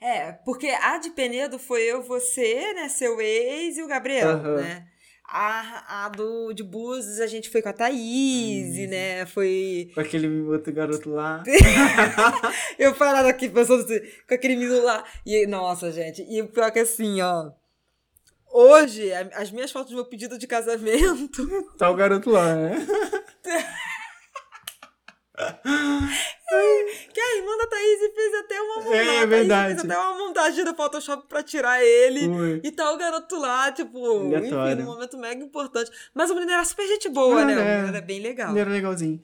É, porque a de Penedo foi eu, você, né? Seu ex e o Gabriel, Aham. né? A, a do de Búzios a gente foi com a Thaís, né? Foi. Com aquele outro garoto lá. <laughs> Eu parado aqui pensando assim, com aquele menino lá. E, nossa, gente. E o pior que assim, ó. Hoje, as minhas fotos do meu pedido de casamento. Tá o garoto lá, né? <laughs> <laughs> Que a irmã da Thaís fez até uma montagem. É Thaís verdade. Fez até uma montagem do Photoshop pra tirar ele. Foi. E tá o garoto lá, tipo, enfim, Aleatório. num momento mega importante. Mas o menino era super gente boa, Ah, né? O menino era bem legal. Ele era legalzinho.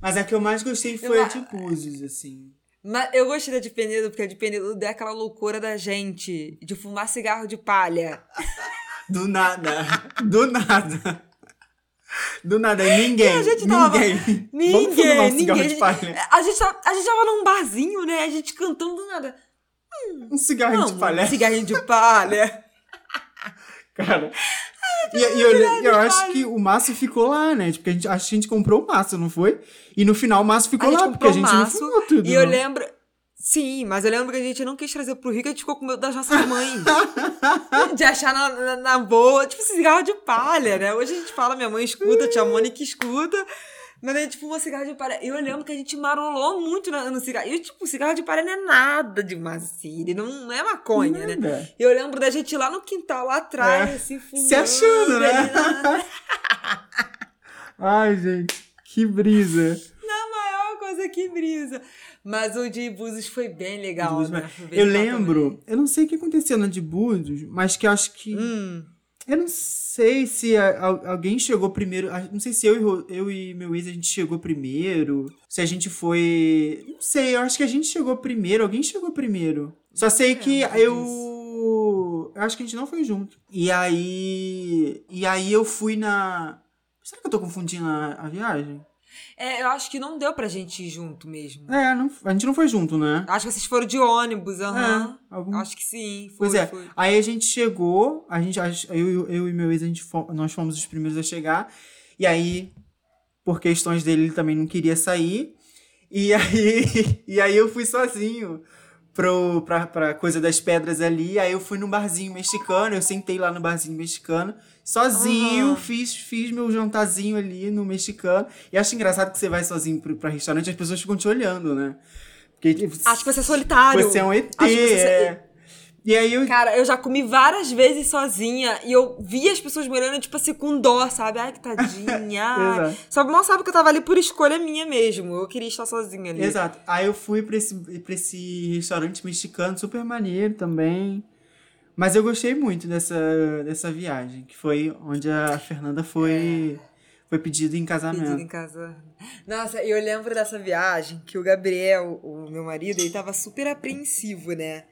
Mas a que eu mais gostei foi Eu- a de Búzios, assim. Mas eu gostei da de Penedo, porque a de Penedo deu aquela loucura da gente de fumar cigarro de palha. <laughs> Do nada. Do nada. Do nada. Ninguém. A gente tava- ninguém. <laughs> Ninguém, ninguém. de palha. A gente, tava, a gente tava num barzinho, né? A gente cantando do nada. Um cigarrinho de Não, palha. um cigarrinho de palha. <laughs> Cara. E, e eu, eu acho que o Márcio ficou lá, né? Tipo, que a gente, acho que a gente comprou o Márcio, não foi? E no final o Márcio ficou a gente lá, porque a gente não maço, fumou tudo. E eu não. lembro. Sim, mas eu lembro que a gente não quis trazer pro Rio, que a gente ficou com medo das nossas mães. <laughs> de achar na, na, na boa, tipo, cigarro de palha, né? Hoje a gente fala, minha mãe escuta, tia Mônica escuta. Mas a gente fumou cigarro de palha. Eu lembro que a gente marolou muito no, no cigarro. E, tipo, cigarro de palha não é nada demais, assim. Ele não, não é maconha, né? Nada. Eu lembro da gente lá no quintal, lá atrás, É, assim, fumando. se achando, né? na- <laughs> Ai, gente. Que brisa. A maior coisa que brisa. Mas o de Búzios foi bem legal, Búzios, né? mas- Eu lembro, eu não sei o que aconteceu na de Búzios, mas que eu acho que. também. Hum. Eu não sei se a- al- alguém chegou primeiro. a- Não sei se eu e, eu e meu ex a gente chegou primeiro. Se a gente foi. Não sei, eu acho que a gente chegou primeiro. Alguém chegou primeiro. Só sei que lembro eu. Eu acho que a gente não foi junto. E aí. E aí eu fui na. Será que eu tô confundindo a, a viagem? É, eu acho que não deu pra gente ir junto mesmo. É, não- a gente não foi junto, né? Acho que vocês foram de ônibus, aham. É, algum- Acho que sim. Foi, Pois é. foi. Aí a gente chegou, a gente, eu, eu e meu ex, a gente fo- nós fomos os primeiros a chegar. E aí, por questões dele, ele também não queria sair. E aí, <laughs> e aí eu fui sozinho pro, pra, pra coisa das pedras ali. Aí eu fui num barzinho mexicano, eu sentei lá no barzinho mexicano, sozinho, Aham. fiz, fiz meu jantarzinho ali no mexicano. E acho engraçado que você vai sozinho pro, pra restaurante, as pessoas ficam te olhando, né? Porque Acho que você é solitário. você é um ET, Acho que você- é. E aí eu, Cara, eu já comi várias vezes sozinha e eu vi as pessoas me olhando, tipo assim, com dó, sabe? Ai, que tadinha. <laughs> Só mal sabe que eu tava ali por escolha minha mesmo. Eu queria estar sozinha ali. Exato. Aí eu fui pra esse, pra esse restaurante mexicano, super maneiro também. Mas eu gostei muito dessa, dessa viagem, que foi onde a Fernanda foi, Foi pedido em casamento. Pedido em casa. Nossa, eu lembro dessa viagem que o Gabriel, o meu marido, ele tava super apreensivo, né?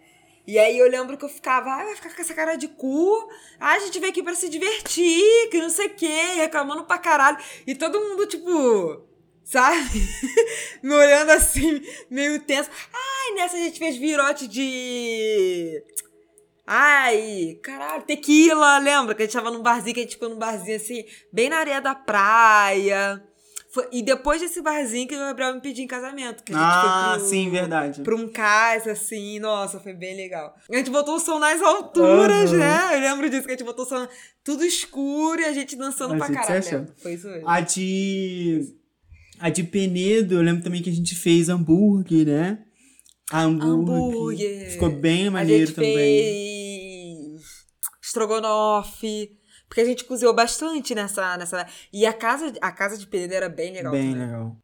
E aí eu lembro que eu ficava, ah, vai ficar com essa cara de cu. Ah, a gente veio aqui pra se divertir, que não sei o quê, reclamando pra caralho. E todo mundo, tipo, sabe? <laughs> Me olhando assim, meio tenso. Ai, nessa a gente fez virote de. Ai, caralho, tequila, lembra? Que a gente tava num barzinho, que a gente ficou num barzinho assim, bem na areia da praia. Foi- e depois desse barzinho que o Gabriel me pediu em casamento. Que a gente Ah, foi pro, sim, verdade. Pra um cais, assim, nossa, foi bem legal. A gente botou o som nas alturas, Aham. né? Eu lembro disso, que a gente botou o som tudo escuro e a gente dançando A pra gente caralho. né? Foi isso mesmo. A de. A de Penedo, eu lembro também que a gente fez hambúrguer, né? A hambúrguer. Hambúrguer. Ficou bem a maneiro gente também. fez estrogonofe. Porque a gente cozinhou bastante nessa. nessa... E a casa, a casa de peneira era bem legal Bem também. legal.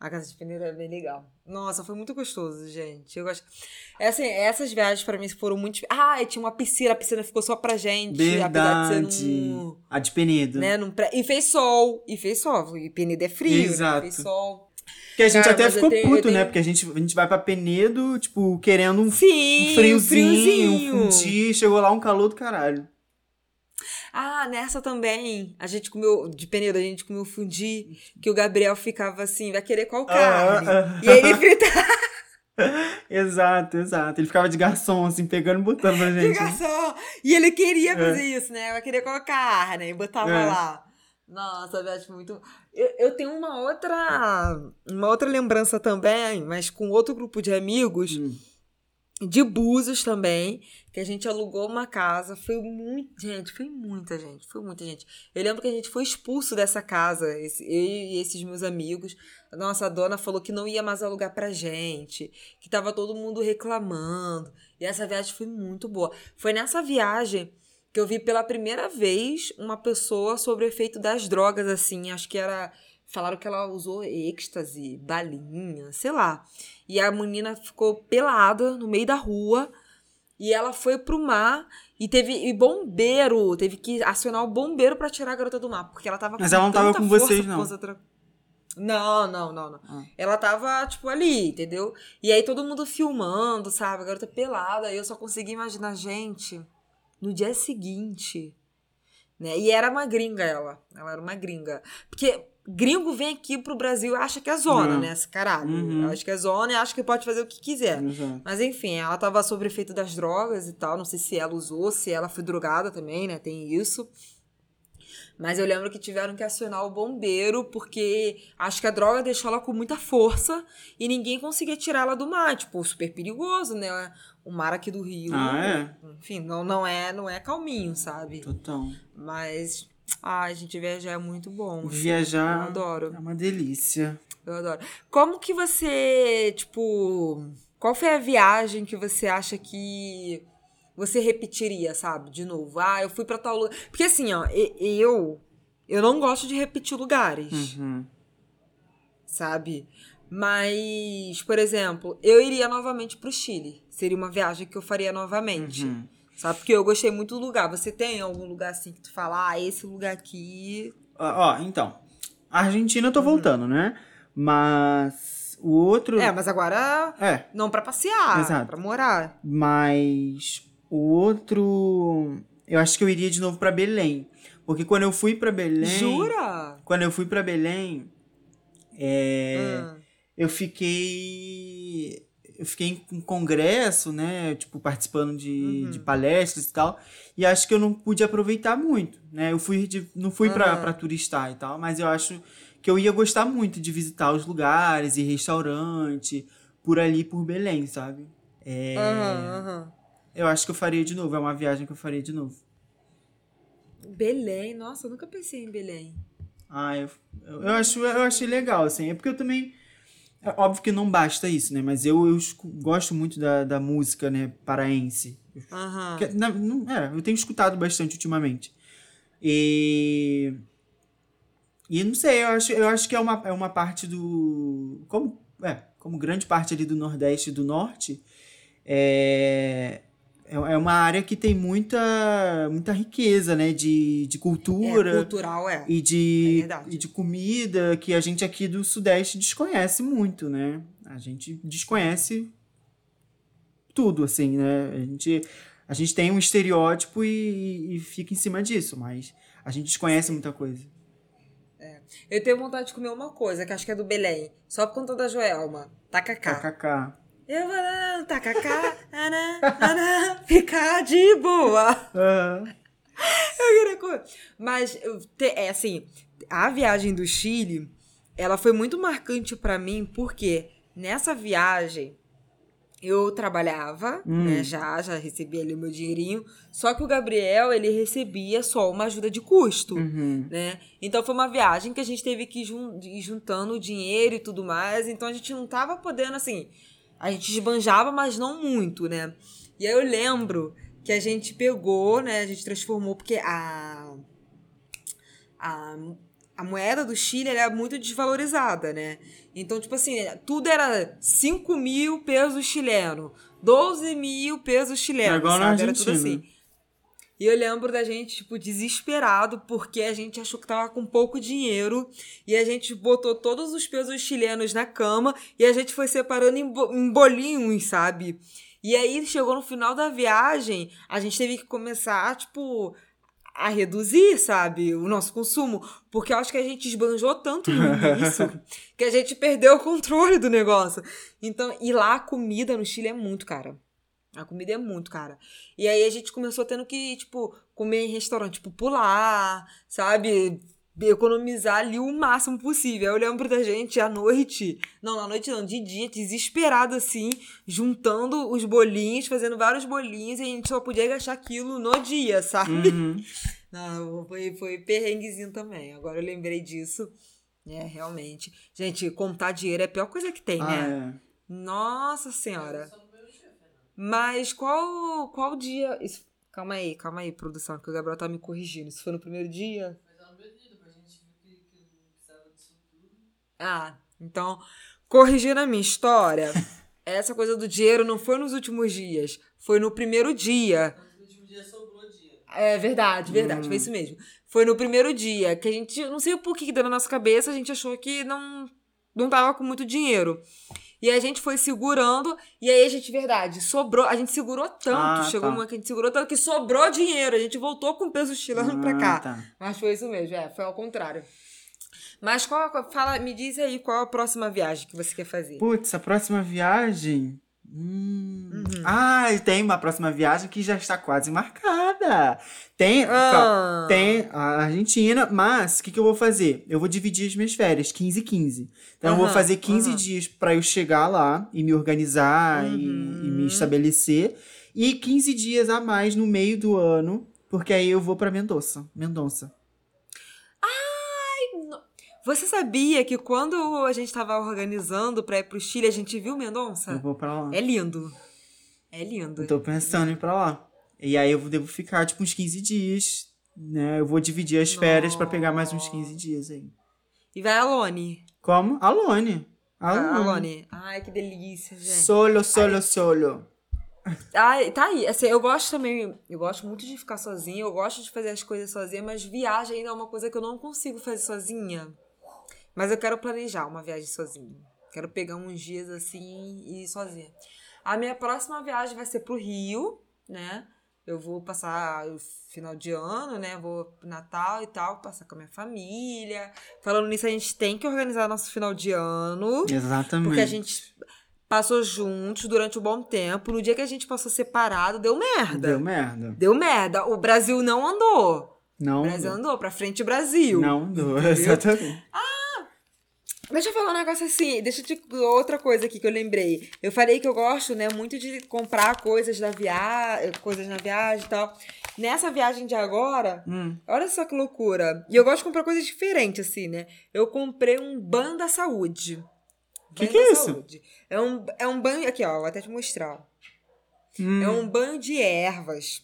A casa de peneira era bem legal. Nossa, foi muito gostoso, gente. Eu gosto. É assim, essas viagens pra mim foram muito. Ah, tinha uma piscina, a piscina ficou só pra gente. De Verdade. num. A de Penedo. Né, num. E fez sol. E fez sol. E Penedo é frio. Exato. Né? Fez sol. Porque a gente Cara, até ficou tenho- puto, tenho- né? Porque a gente, a gente vai pra Penedo, tipo, querendo um, Sim, um friozinho, friozinho. um fundi. Chegou lá um calor do caralho. Ah, nessa também. A gente comeu. De Penedo, a gente comeu fundi. Que o Gabriel ficava assim, vai querer qual carne? ah. E aí ele <laughs> fritava. <laughs> Exato, exato. Ele ficava de garçom, assim, pegando e botando pra gente. né? garçom. E ele queria fazer isso, né? Vai querer qual carne? E botava É. lá. Nossa, a viagem foi muito. Eu, eu tenho uma outra. Uma outra lembrança também, mas com outro grupo de amigos. Hum. De Búzios também, que a gente alugou uma casa. Foi muito. Gente, foi muita gente. Foi muita gente. Eu lembro que a gente foi expulso dessa casa, esse- eu e esses meus amigos. A nossa dona falou que não ia mais alugar pra gente, que tava todo mundo reclamando. E essa viagem foi muito boa. Foi nessa viagem que eu vi pela primeira vez uma pessoa sobre o efeito das drogas, assim. Acho que era. Falaram que ela usou êxtase, balinha, sei lá. E a menina ficou pelada no meio da rua. E ela foi pro mar e teve e bombeiro, teve que acionar o bombeiro pra tirar a garota do mar, porque ela tava Mas ela não tava com vocês, não. Não, não, não, não. Ah. Ela tava, tipo, ali, entendeu? E aí todo mundo filmando, sabe? A garota pelada. Aí eu só consegui imaginar, gente, no dia seguinte. Né? E era uma gringa ela. Ela era uma gringa. Porque gringo vem aqui pro Brasil e acha que é zona, Uhum. né? Esse caralho. Uhum. Acha que é zona e acha que pode fazer o que quiser. Exato. Mas enfim, ela tava sob efeito das drogas e tal. Não sei se ela usou, se ela foi drogada também, né? Tem isso. Mas eu lembro que tiveram que acionar o bombeiro porque acho que a droga deixou ela com muita força e ninguém conseguia tirar ela do mar. Tipo, super perigoso, né? O mar aqui do Rio. Ah, é? Enfim, não, não é não é calminho, sabe? Total. Mas, ai, gente, viajar é muito bom. assim. Viajar Eu adoro. é uma delícia. Eu adoro. Como que você, tipo, qual foi a viagem que você acha que você repetiria, sabe? De novo. Ah, eu fui pra tal lugar. Porque assim, ó, eu eu não gosto de repetir lugares, Uhum. sabe? Mas, por exemplo, eu iria novamente pro Chile. Seria uma viagem que eu faria novamente. Uhum. Sabe? Porque eu gostei muito do lugar. Você tem algum lugar assim que tu fala, ah, esse lugar aqui. Ó, ó, então. A Argentina eu tô voltando, né? Mas o outro. É, mas agora É, não pra passear, Exato. pra morar. mas o outro. Eu acho que eu iria de novo pra Belém. Porque quando eu fui pra Belém. Jura? Quando eu fui pra Belém, é, Ah. eu fiquei. Eu fiquei em congresso, né? Tipo, participando de, Uhum. de palestras e tal. E acho que eu não pude aproveitar muito, né? Eu fui de, não fui pra, Aham. pra turistar e tal, mas eu acho que eu ia gostar muito de visitar os lugares e restaurante por ali, por Belém, sabe? É, aham. Eu acho que eu faria de novo. É uma viagem que eu faria de novo. Belém, nossa, eu nunca pensei em Belém. Ah, eu, eu, eu acho, eu achei legal, assim. É porque eu também. É óbvio que não basta isso, né? Mas eu, eu gosto muito da, da música, né? Paraense. Aham. Que- na- não- é, eu tenho escutado bastante ultimamente. E. E não sei, eu acho, eu acho que é uma, é uma parte do. Como, é, como grande parte ali do Nordeste e do Norte, é, é é uma área que tem muita, muita riqueza, né? De, de É, cultura cultural, é. e É de, verdade. e de comida que a gente aqui do Sudeste desconhece muito, né? A gente desconhece tudo, assim, né? A gente, a gente tem um estereótipo e, e fica em cima disso, mas a gente desconhece muita coisa. Eu tenho vontade de comer uma coisa, que acho que é do Belém. Só por conta da Joelma. Tacacá. KKK. Eu vou lá, tacacá, anã, anã, ficar de boa. Ah, Eu queria. Mas, é assim, a viagem do Chile, ela foi muito marcante pra mim, porque nessa viagem eu trabalhava, Hum. né, já, já recebia ali o meu dinheirinho, só que o Gabriel, ele recebia só uma ajuda de custo, uhum. né? Então foi uma viagem que a gente teve que ir juntando o dinheiro e tudo mais, então a gente não tava podendo, assim, a gente esbanjava, mas não muito, né? E aí eu lembro que a gente pegou, né? A gente transformou, porque a. A, a moeda do Chile ela é muito desvalorizada, né? Então, tipo assim, tudo era 5 mil pesos chileno, 12 mil pesos chilenos, É igual sabe? Era tudo assim. E eu lembro da gente, tipo, desesperado, porque a gente achou que tava com pouco dinheiro. E a gente botou todos os pesos chilenos na cama e a gente foi separando em, bo- em bolinhos, sabe? E aí chegou no final da viagem, a gente teve que começar, tipo, a reduzir, sabe, o nosso consumo. Porque eu acho que a gente esbanjou tanto no início <laughs> que a gente perdeu o controle do negócio. Então, e lá a comida no Chile é muito cara. A comida é muito cara. E aí a gente começou tendo que, tipo, comer em restaurante popular, sabe? Economizar ali o máximo possível. Aí eu lembro da gente à noite, não, na noite não, de dia, desesperado assim, juntando os bolinhos, fazendo vários bolinhos, e a gente só podia gastar aquilo no dia, sabe? Uhum. <laughs> Não, foi, foi perrenguezinho também. Agora eu lembrei disso. É, realmente. Gente, contar dinheiro é a pior coisa que tem, Ah, né? é. Nossa senhora. Mas qual qual dia. Isso- calma aí, calma aí, produção, que o Gabriel tá me corrigindo. Isso foi no primeiro dia? Mas ela me pediu pra gente ver que, que não precisava disso tudo. Ah, então, corrigindo a minha história, <laughs> essa coisa do dinheiro não foi nos últimos dias, foi no primeiro dia. Mas no último dia sobrou dinheiro. É verdade, verdade, foi isso mesmo. Foi no primeiro dia que a gente, não sei por que que deu na nossa cabeça, a gente achou que não não tava com muito dinheiro. E a gente foi segurando, e aí a gente, verdade, sobrou, a gente segurou tanto, Ah, chegou tá. uma que a gente segurou tanto que sobrou dinheiro, a gente voltou com o peso chileno pra cá. Ah, tá. Mas foi isso mesmo, é, foi ao contrário. Mas qual, qual- fala, me diz aí qual a próxima viagem que você quer fazer? Putz, a próxima viagem. Hum. Uhum. Ah, tem uma próxima viagem que já está quase marcada. Tem, Ah. tem a Argentina, mas o que, que eu vou fazer? Eu vou dividir as minhas férias, 15 e 15. Então eu vou fazer 15 aham. dias para eu chegar lá e me organizar e, Uhum. e me estabelecer. E 15 dias a mais no meio do ano, porque aí eu vou para Mendonça. Mendonça. Você sabia que quando a gente tava organizando pra ir pro Chile, a gente viu Eu Mendonça? vou pra lá. É lindo. É lindo. Eu tô pensando em ir pra lá. E aí eu devo ficar, tipo, uns 15 dias, né? Eu vou dividir as férias pra pegar mais uns 15 dias aí. E vai a Alone. Como? Alone. A Alone. Alone. Ai, que delícia, gente. Solo, solo, solo. Ai, tá aí. Assim, eu gosto também. Eu gosto muito de ficar sozinha. Eu gosto de fazer as coisas sozinha, mas viagem ainda é uma coisa que eu não consigo fazer sozinha. Mas eu quero planejar uma viagem sozinha. Quero pegar uns dias assim e ir sozinha. A minha próxima viagem vai ser pro Rio, né? Eu vou passar o final de ano, né? Vou pro Natal e tal, passar com a minha família. Falando nisso, a gente tem que organizar nosso final de ano. Exatamente. Porque a gente passou juntos durante um bom tempo. No dia que a gente passou separado, deu merda. Deu merda. Deu merda. O Brasil não andou. Não. O Brasil andou pra frente Brasil. Não andou, <laughs> exatamente. Deixa eu falar um negócio assim, deixa eu te... Outra coisa aqui que eu lembrei. Eu falei que eu gosto, né, muito de comprar coisas da viagem, coisas na viagem e tal. Nessa viagem de agora, Hum. olha só que loucura. E eu gosto de comprar coisas diferentes, assim, né? Eu comprei um ban da saúde. Que que é isso? É um, é um banho. Aqui, ó, vou até te mostrar. Hum. É um banho de ervas.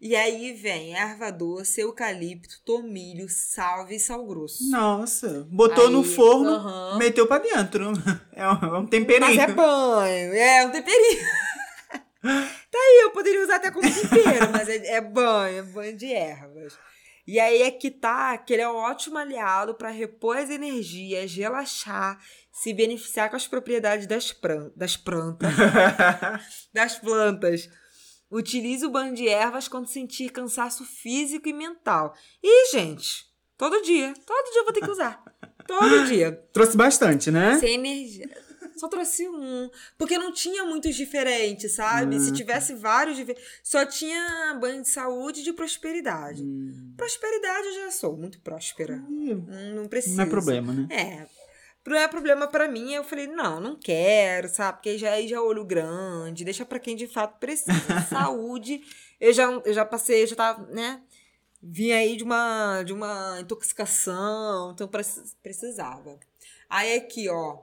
E aí vem erva doce, eucalipto, tomilho, salve e sal grosso. Nossa. Botou no Aí, forno, aham. meteu pra dentro. É um, é um temperinho. Mas é banho, é um temperinho. <laughs> tá aí, eu poderia usar até como é, é banho, é banho de ervas. E aí é que tá que ele é um ótimo aliado para repor as energias, relaxar, se beneficiar com as propriedades das, pran das plantas. <laughs> das plantas. Utilize o banho de ervas quando sentir cansaço físico e mental. E, gente, todo dia. Todo dia eu vou ter que usar. Todo <laughs> dia. Trouxe bastante, né? Sem energia. Só trouxe um. Porque não tinha muitos diferentes, sabe? Hum. Se tivesse vários diferentes. Só tinha banho de saúde e de prosperidade. Hum. Prosperidade eu já sou muito próspera. Não, não preciso. Não é problema, né? É. Não é problema pra mim. Eu falei, não, não quero, sabe? Porque já aí já é olho grande, deixa pra quem de fato precisa. <laughs> Saúde, eu já, eu já passei, eu já tava, né? Vim aí de uma, de uma intoxicação, então precis- precisava. Aí aqui, ó.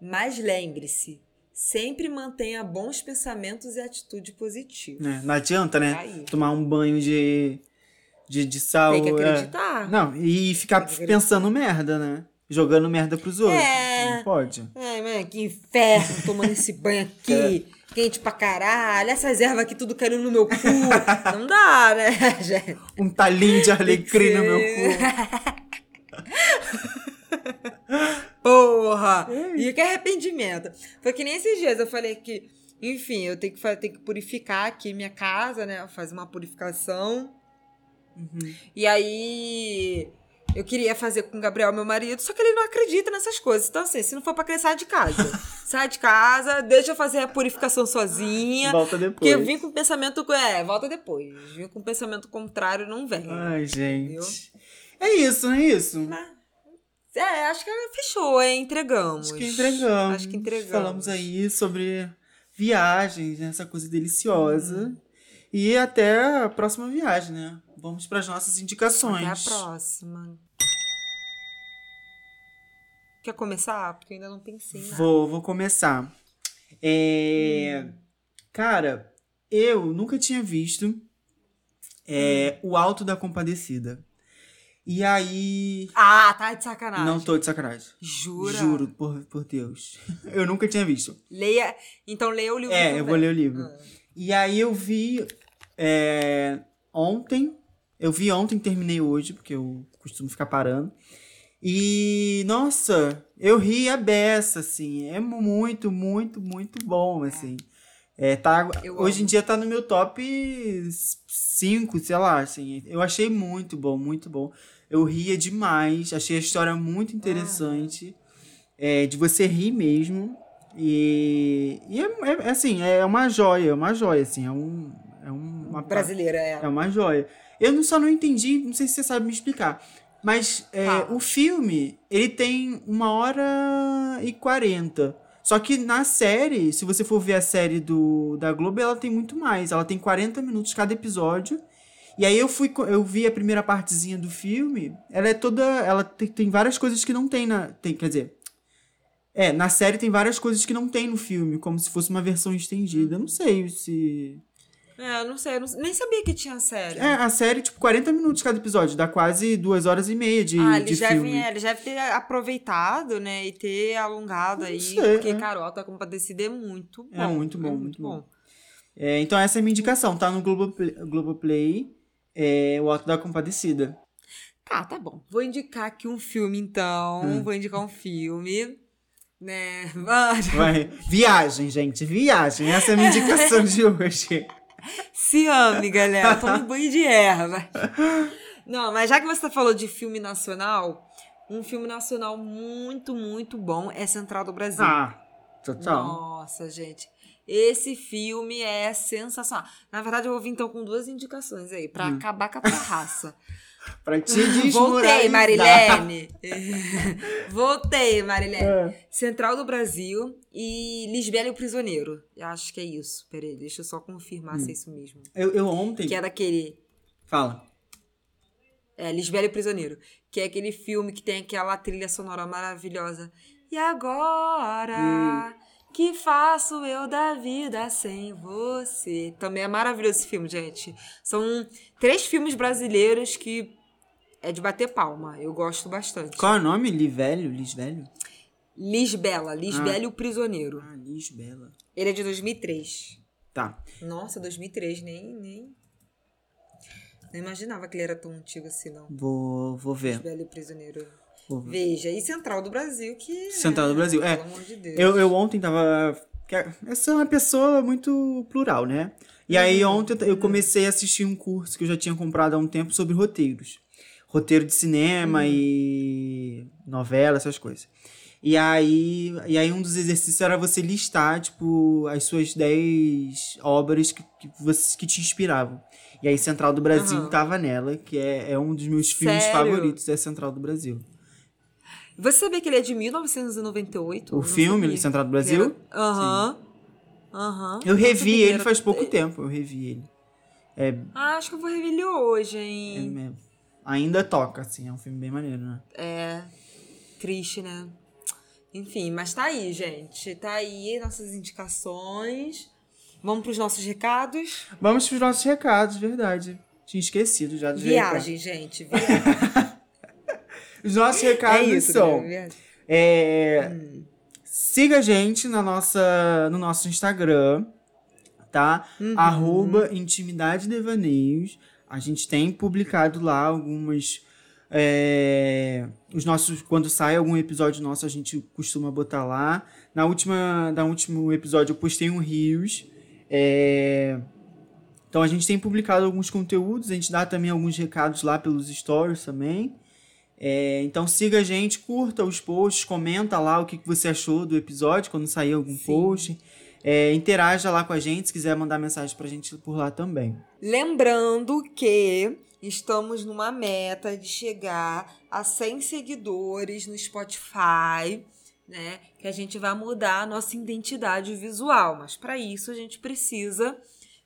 Mas lembre-se, sempre mantenha bons pensamentos e atitude positiva. É, não adianta, né? Aí. Tomar um banho de, de, de sal. Tem que é. acreditar. Não, e ficar pensando merda, né? Jogando merda pros outros. É. Não pode. Ai, mano, que inferno tomando esse banho aqui. <laughs> Quente pra caralho. Essas ervas aqui tudo caindo no meu cu. Não dá, né, <laughs> gente? Um talinho de alecrim no meu cu. <laughs> Porra! E que arrependimento. Foi que nem esses dias eu falei que, enfim, eu tenho que, fa- tenho que purificar aqui minha casa, né? Fazer uma purificação. Uhum. E aí. Eu queria fazer com o Gabriel, meu marido, só que ele não acredita nessas coisas. Então, assim, se não for pra crer, sai de casa. <laughs> sai de casa, deixa eu fazer a purificação sozinha. Volta Porque depois. eu vim com o pensamento. É, volta depois. Vim com o pensamento contrário, não vem. Ai, gente. Entendeu? É isso, não é isso? É, acho que fechou, hein? Entregamos. Acho que entregamos. Acho que entregamos. Falamos aí sobre viagens, né? essa coisa deliciosa. Uhum. E até a próxima viagem, né? Vamos para as nossas indicações. Até a próxima. Quer começar? Porque eu ainda não pensei nada. Vou, vou começar. É, Cara, eu nunca tinha visto é, O Alto da Compadecida. E aí. Ah, tá de sacanagem. Não tô de sacanagem. Jura? Juro, por, por Deus. <laughs> Eu nunca tinha visto. Leia. Então leia o livro. É, também. eu vou ler o livro. Ah. E aí eu vi é, ontem. Eu vi ontem, terminei hoje, porque eu costumo ficar parando. E, nossa, eu ri a beça, assim. É muito, muito, muito bom, assim. É, tá, Eu hoje em dia tá no meu top 5, sei lá, assim. Eu achei muito bom, muito bom. Eu ria demais, achei a história muito interessante. É, de você rir mesmo. E, e é, é- é assim, é uma joia, é uma joia, assim. É, um, é um- uma, Brasileira, é. é uma joia. Eu não- só não entendi, não sei se você sabe me explicar. Mas é, Fala. o filme, ele tem uma hora e quarenta. Só que na série, se você for ver a série do, da Globo, ela tem muito mais. Ela tem 40 minutos cada episódio. E aí eu fui, eu vi a primeira partezinha do filme. Ela é toda. Ela tem, tem várias coisas que não tem na. Tem, quer dizer. É, na série tem várias coisas que não tem no filme, como se fosse uma versão estendida. Eu não sei se. É, não sei, eu não- nem sabia que tinha série. É, a série, tipo, 40 minutos cada episódio, dá quase duas horas e meia de, ah, de filme. é, eles devem ter aproveitado, né? E ter alongado Não aí. sei, porque é. Carol tá compadecida é muito bom. É muito bom, muito bom. É, então essa é a minha indicação, tá no Globoplay, Globoplay é, O Alto da Compadecida. Tá, tá bom. Vou indicar aqui um filme, então. Hum. Vou indicar um filme. Né? <laughs> Vai. Viagem, gente, viagem. Essa é a minha indicação <laughs> de hoje. Se ame, galera. <laughs> Tome banho de erva. Não, mas já que você falou de filme nacional, um filme nacional muito, muito bom é Central do Brasil. Ah, total. Nossa, gente. Esse filme é sensacional. Na verdade, eu vou vir então com duas indicações aí, pra Hum. acabar com a raça. <laughs> Pra te Voltei. Marilene. <laughs> Voltei, Marilene. É. Central do Brasil e Lisbela e o Prisioneiro. Eu acho que é isso. Peraí, deixa eu só confirmar se é isso mesmo. Eu, eu ontem... Que é daquele. Fala. É, Lisbela e o Prisioneiro. Que é aquele filme que tem aquela trilha sonora maravilhosa. E agora? Que faço eu da vida sem você? Também é maravilhoso esse filme, gente. São três filmes brasileiros que é de bater palma. Eu gosto bastante. Qual é o nome? Livelho? Lisvelho? Lisbela. Lisbela e o Prisioneiro. Ah, Lisbela. Ele é de 2003. Tá. Nossa, 2003, nem, nem... Não imaginava que ele era tão antigo assim, não. Vou, vou ver. Belo e Prisioneiro. Ver. Veja, e Central do Brasil, que. Central do Brasil, é. Pelo amor de Deus. Eu, eu ontem tava. que Eu sou uma pessoa muito plural, né? E aí Uhum. ontem eu comecei a assistir um curso que eu já tinha comprado há um tempo sobre roteiros. Roteiro de cinema Uhum. e novela, essas coisas. E aí, e aí um dos exercícios era você listar, tipo, as suas 10 obras que, que, você, que te inspiravam. E aí Central do Brasil Aham. tava nela, que é, é um dos meus filmes Sério? favoritos, é Central do Brasil. Você sabia que ele é de 1998? O Eu filme sabia. Central do Brasil? Aham. Aham. Eu Não revi ele faz pouco tempo, eu revi ele. É, Ah, acho que eu vou rever ele hoje, é hein? mesmo. Ainda toca, assim, é um filme bem maneiro, né? É. Triste, né? Enfim, mas tá aí, gente. Tá aí nossas indicações. Vamos pros nossos recados. Vamos pros nossos recados, verdade. Tinha esquecido já dos Viagem, gente. Viagem. <laughs> Os nossos É recados isso, são. é, Hum. Siga a gente na nossa, no nosso Instagram, tá? Uhum. Arroba Intimidade Devaneios. A gente tem publicado lá algumas. é, os nossos. Quando sai algum episódio nosso, a gente costuma botar lá. Na última, na último episódio eu postei um Rios. É, então a gente tem publicado alguns conteúdos, a gente dá também alguns recados lá pelos stories também. É, então siga a gente, curta os posts, comenta lá o que você achou do episódio quando sair algum post. É, interaja lá com a gente, se quiser mandar mensagem pra gente por lá também. Lembrando que estamos numa meta de chegar a 100 seguidores no Spotify, né? Que a gente vai mudar a nossa identidade visual, mas para isso a gente precisa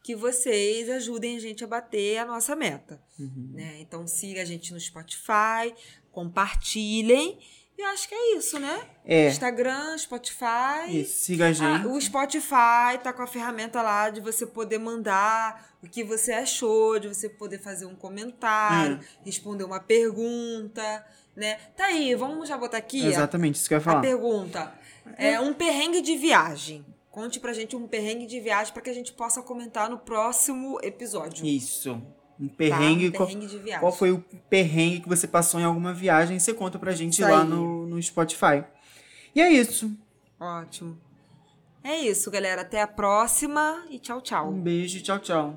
que vocês ajudem a gente a bater a nossa meta, né? Então siga a gente no Spotify, compartilhem. E acho que é isso, né? É. Instagram, Spotify. Isso, siga a gente. Ah, o Spotify tá com a ferramenta lá de você poder mandar o que você achou, de você poder fazer um comentário, É. responder uma pergunta, né? Tá aí, vamos já botar aqui Exatamente, isso que eu ia a falar. pergunta. É um perrengue de viagem. Conte pra gente um perrengue de viagem para que a gente possa comentar no próximo episódio. Isso. Um tá? perrengue. Um qual- perrengue de viagem. Qual foi o perrengue que você passou em alguma viagem? Você conta pra gente Isso lá aí. no, no Spotify. E é isso. Ótimo. É isso, galera. Até a próxima e tchau, tchau. Um beijo, tchau, tchau.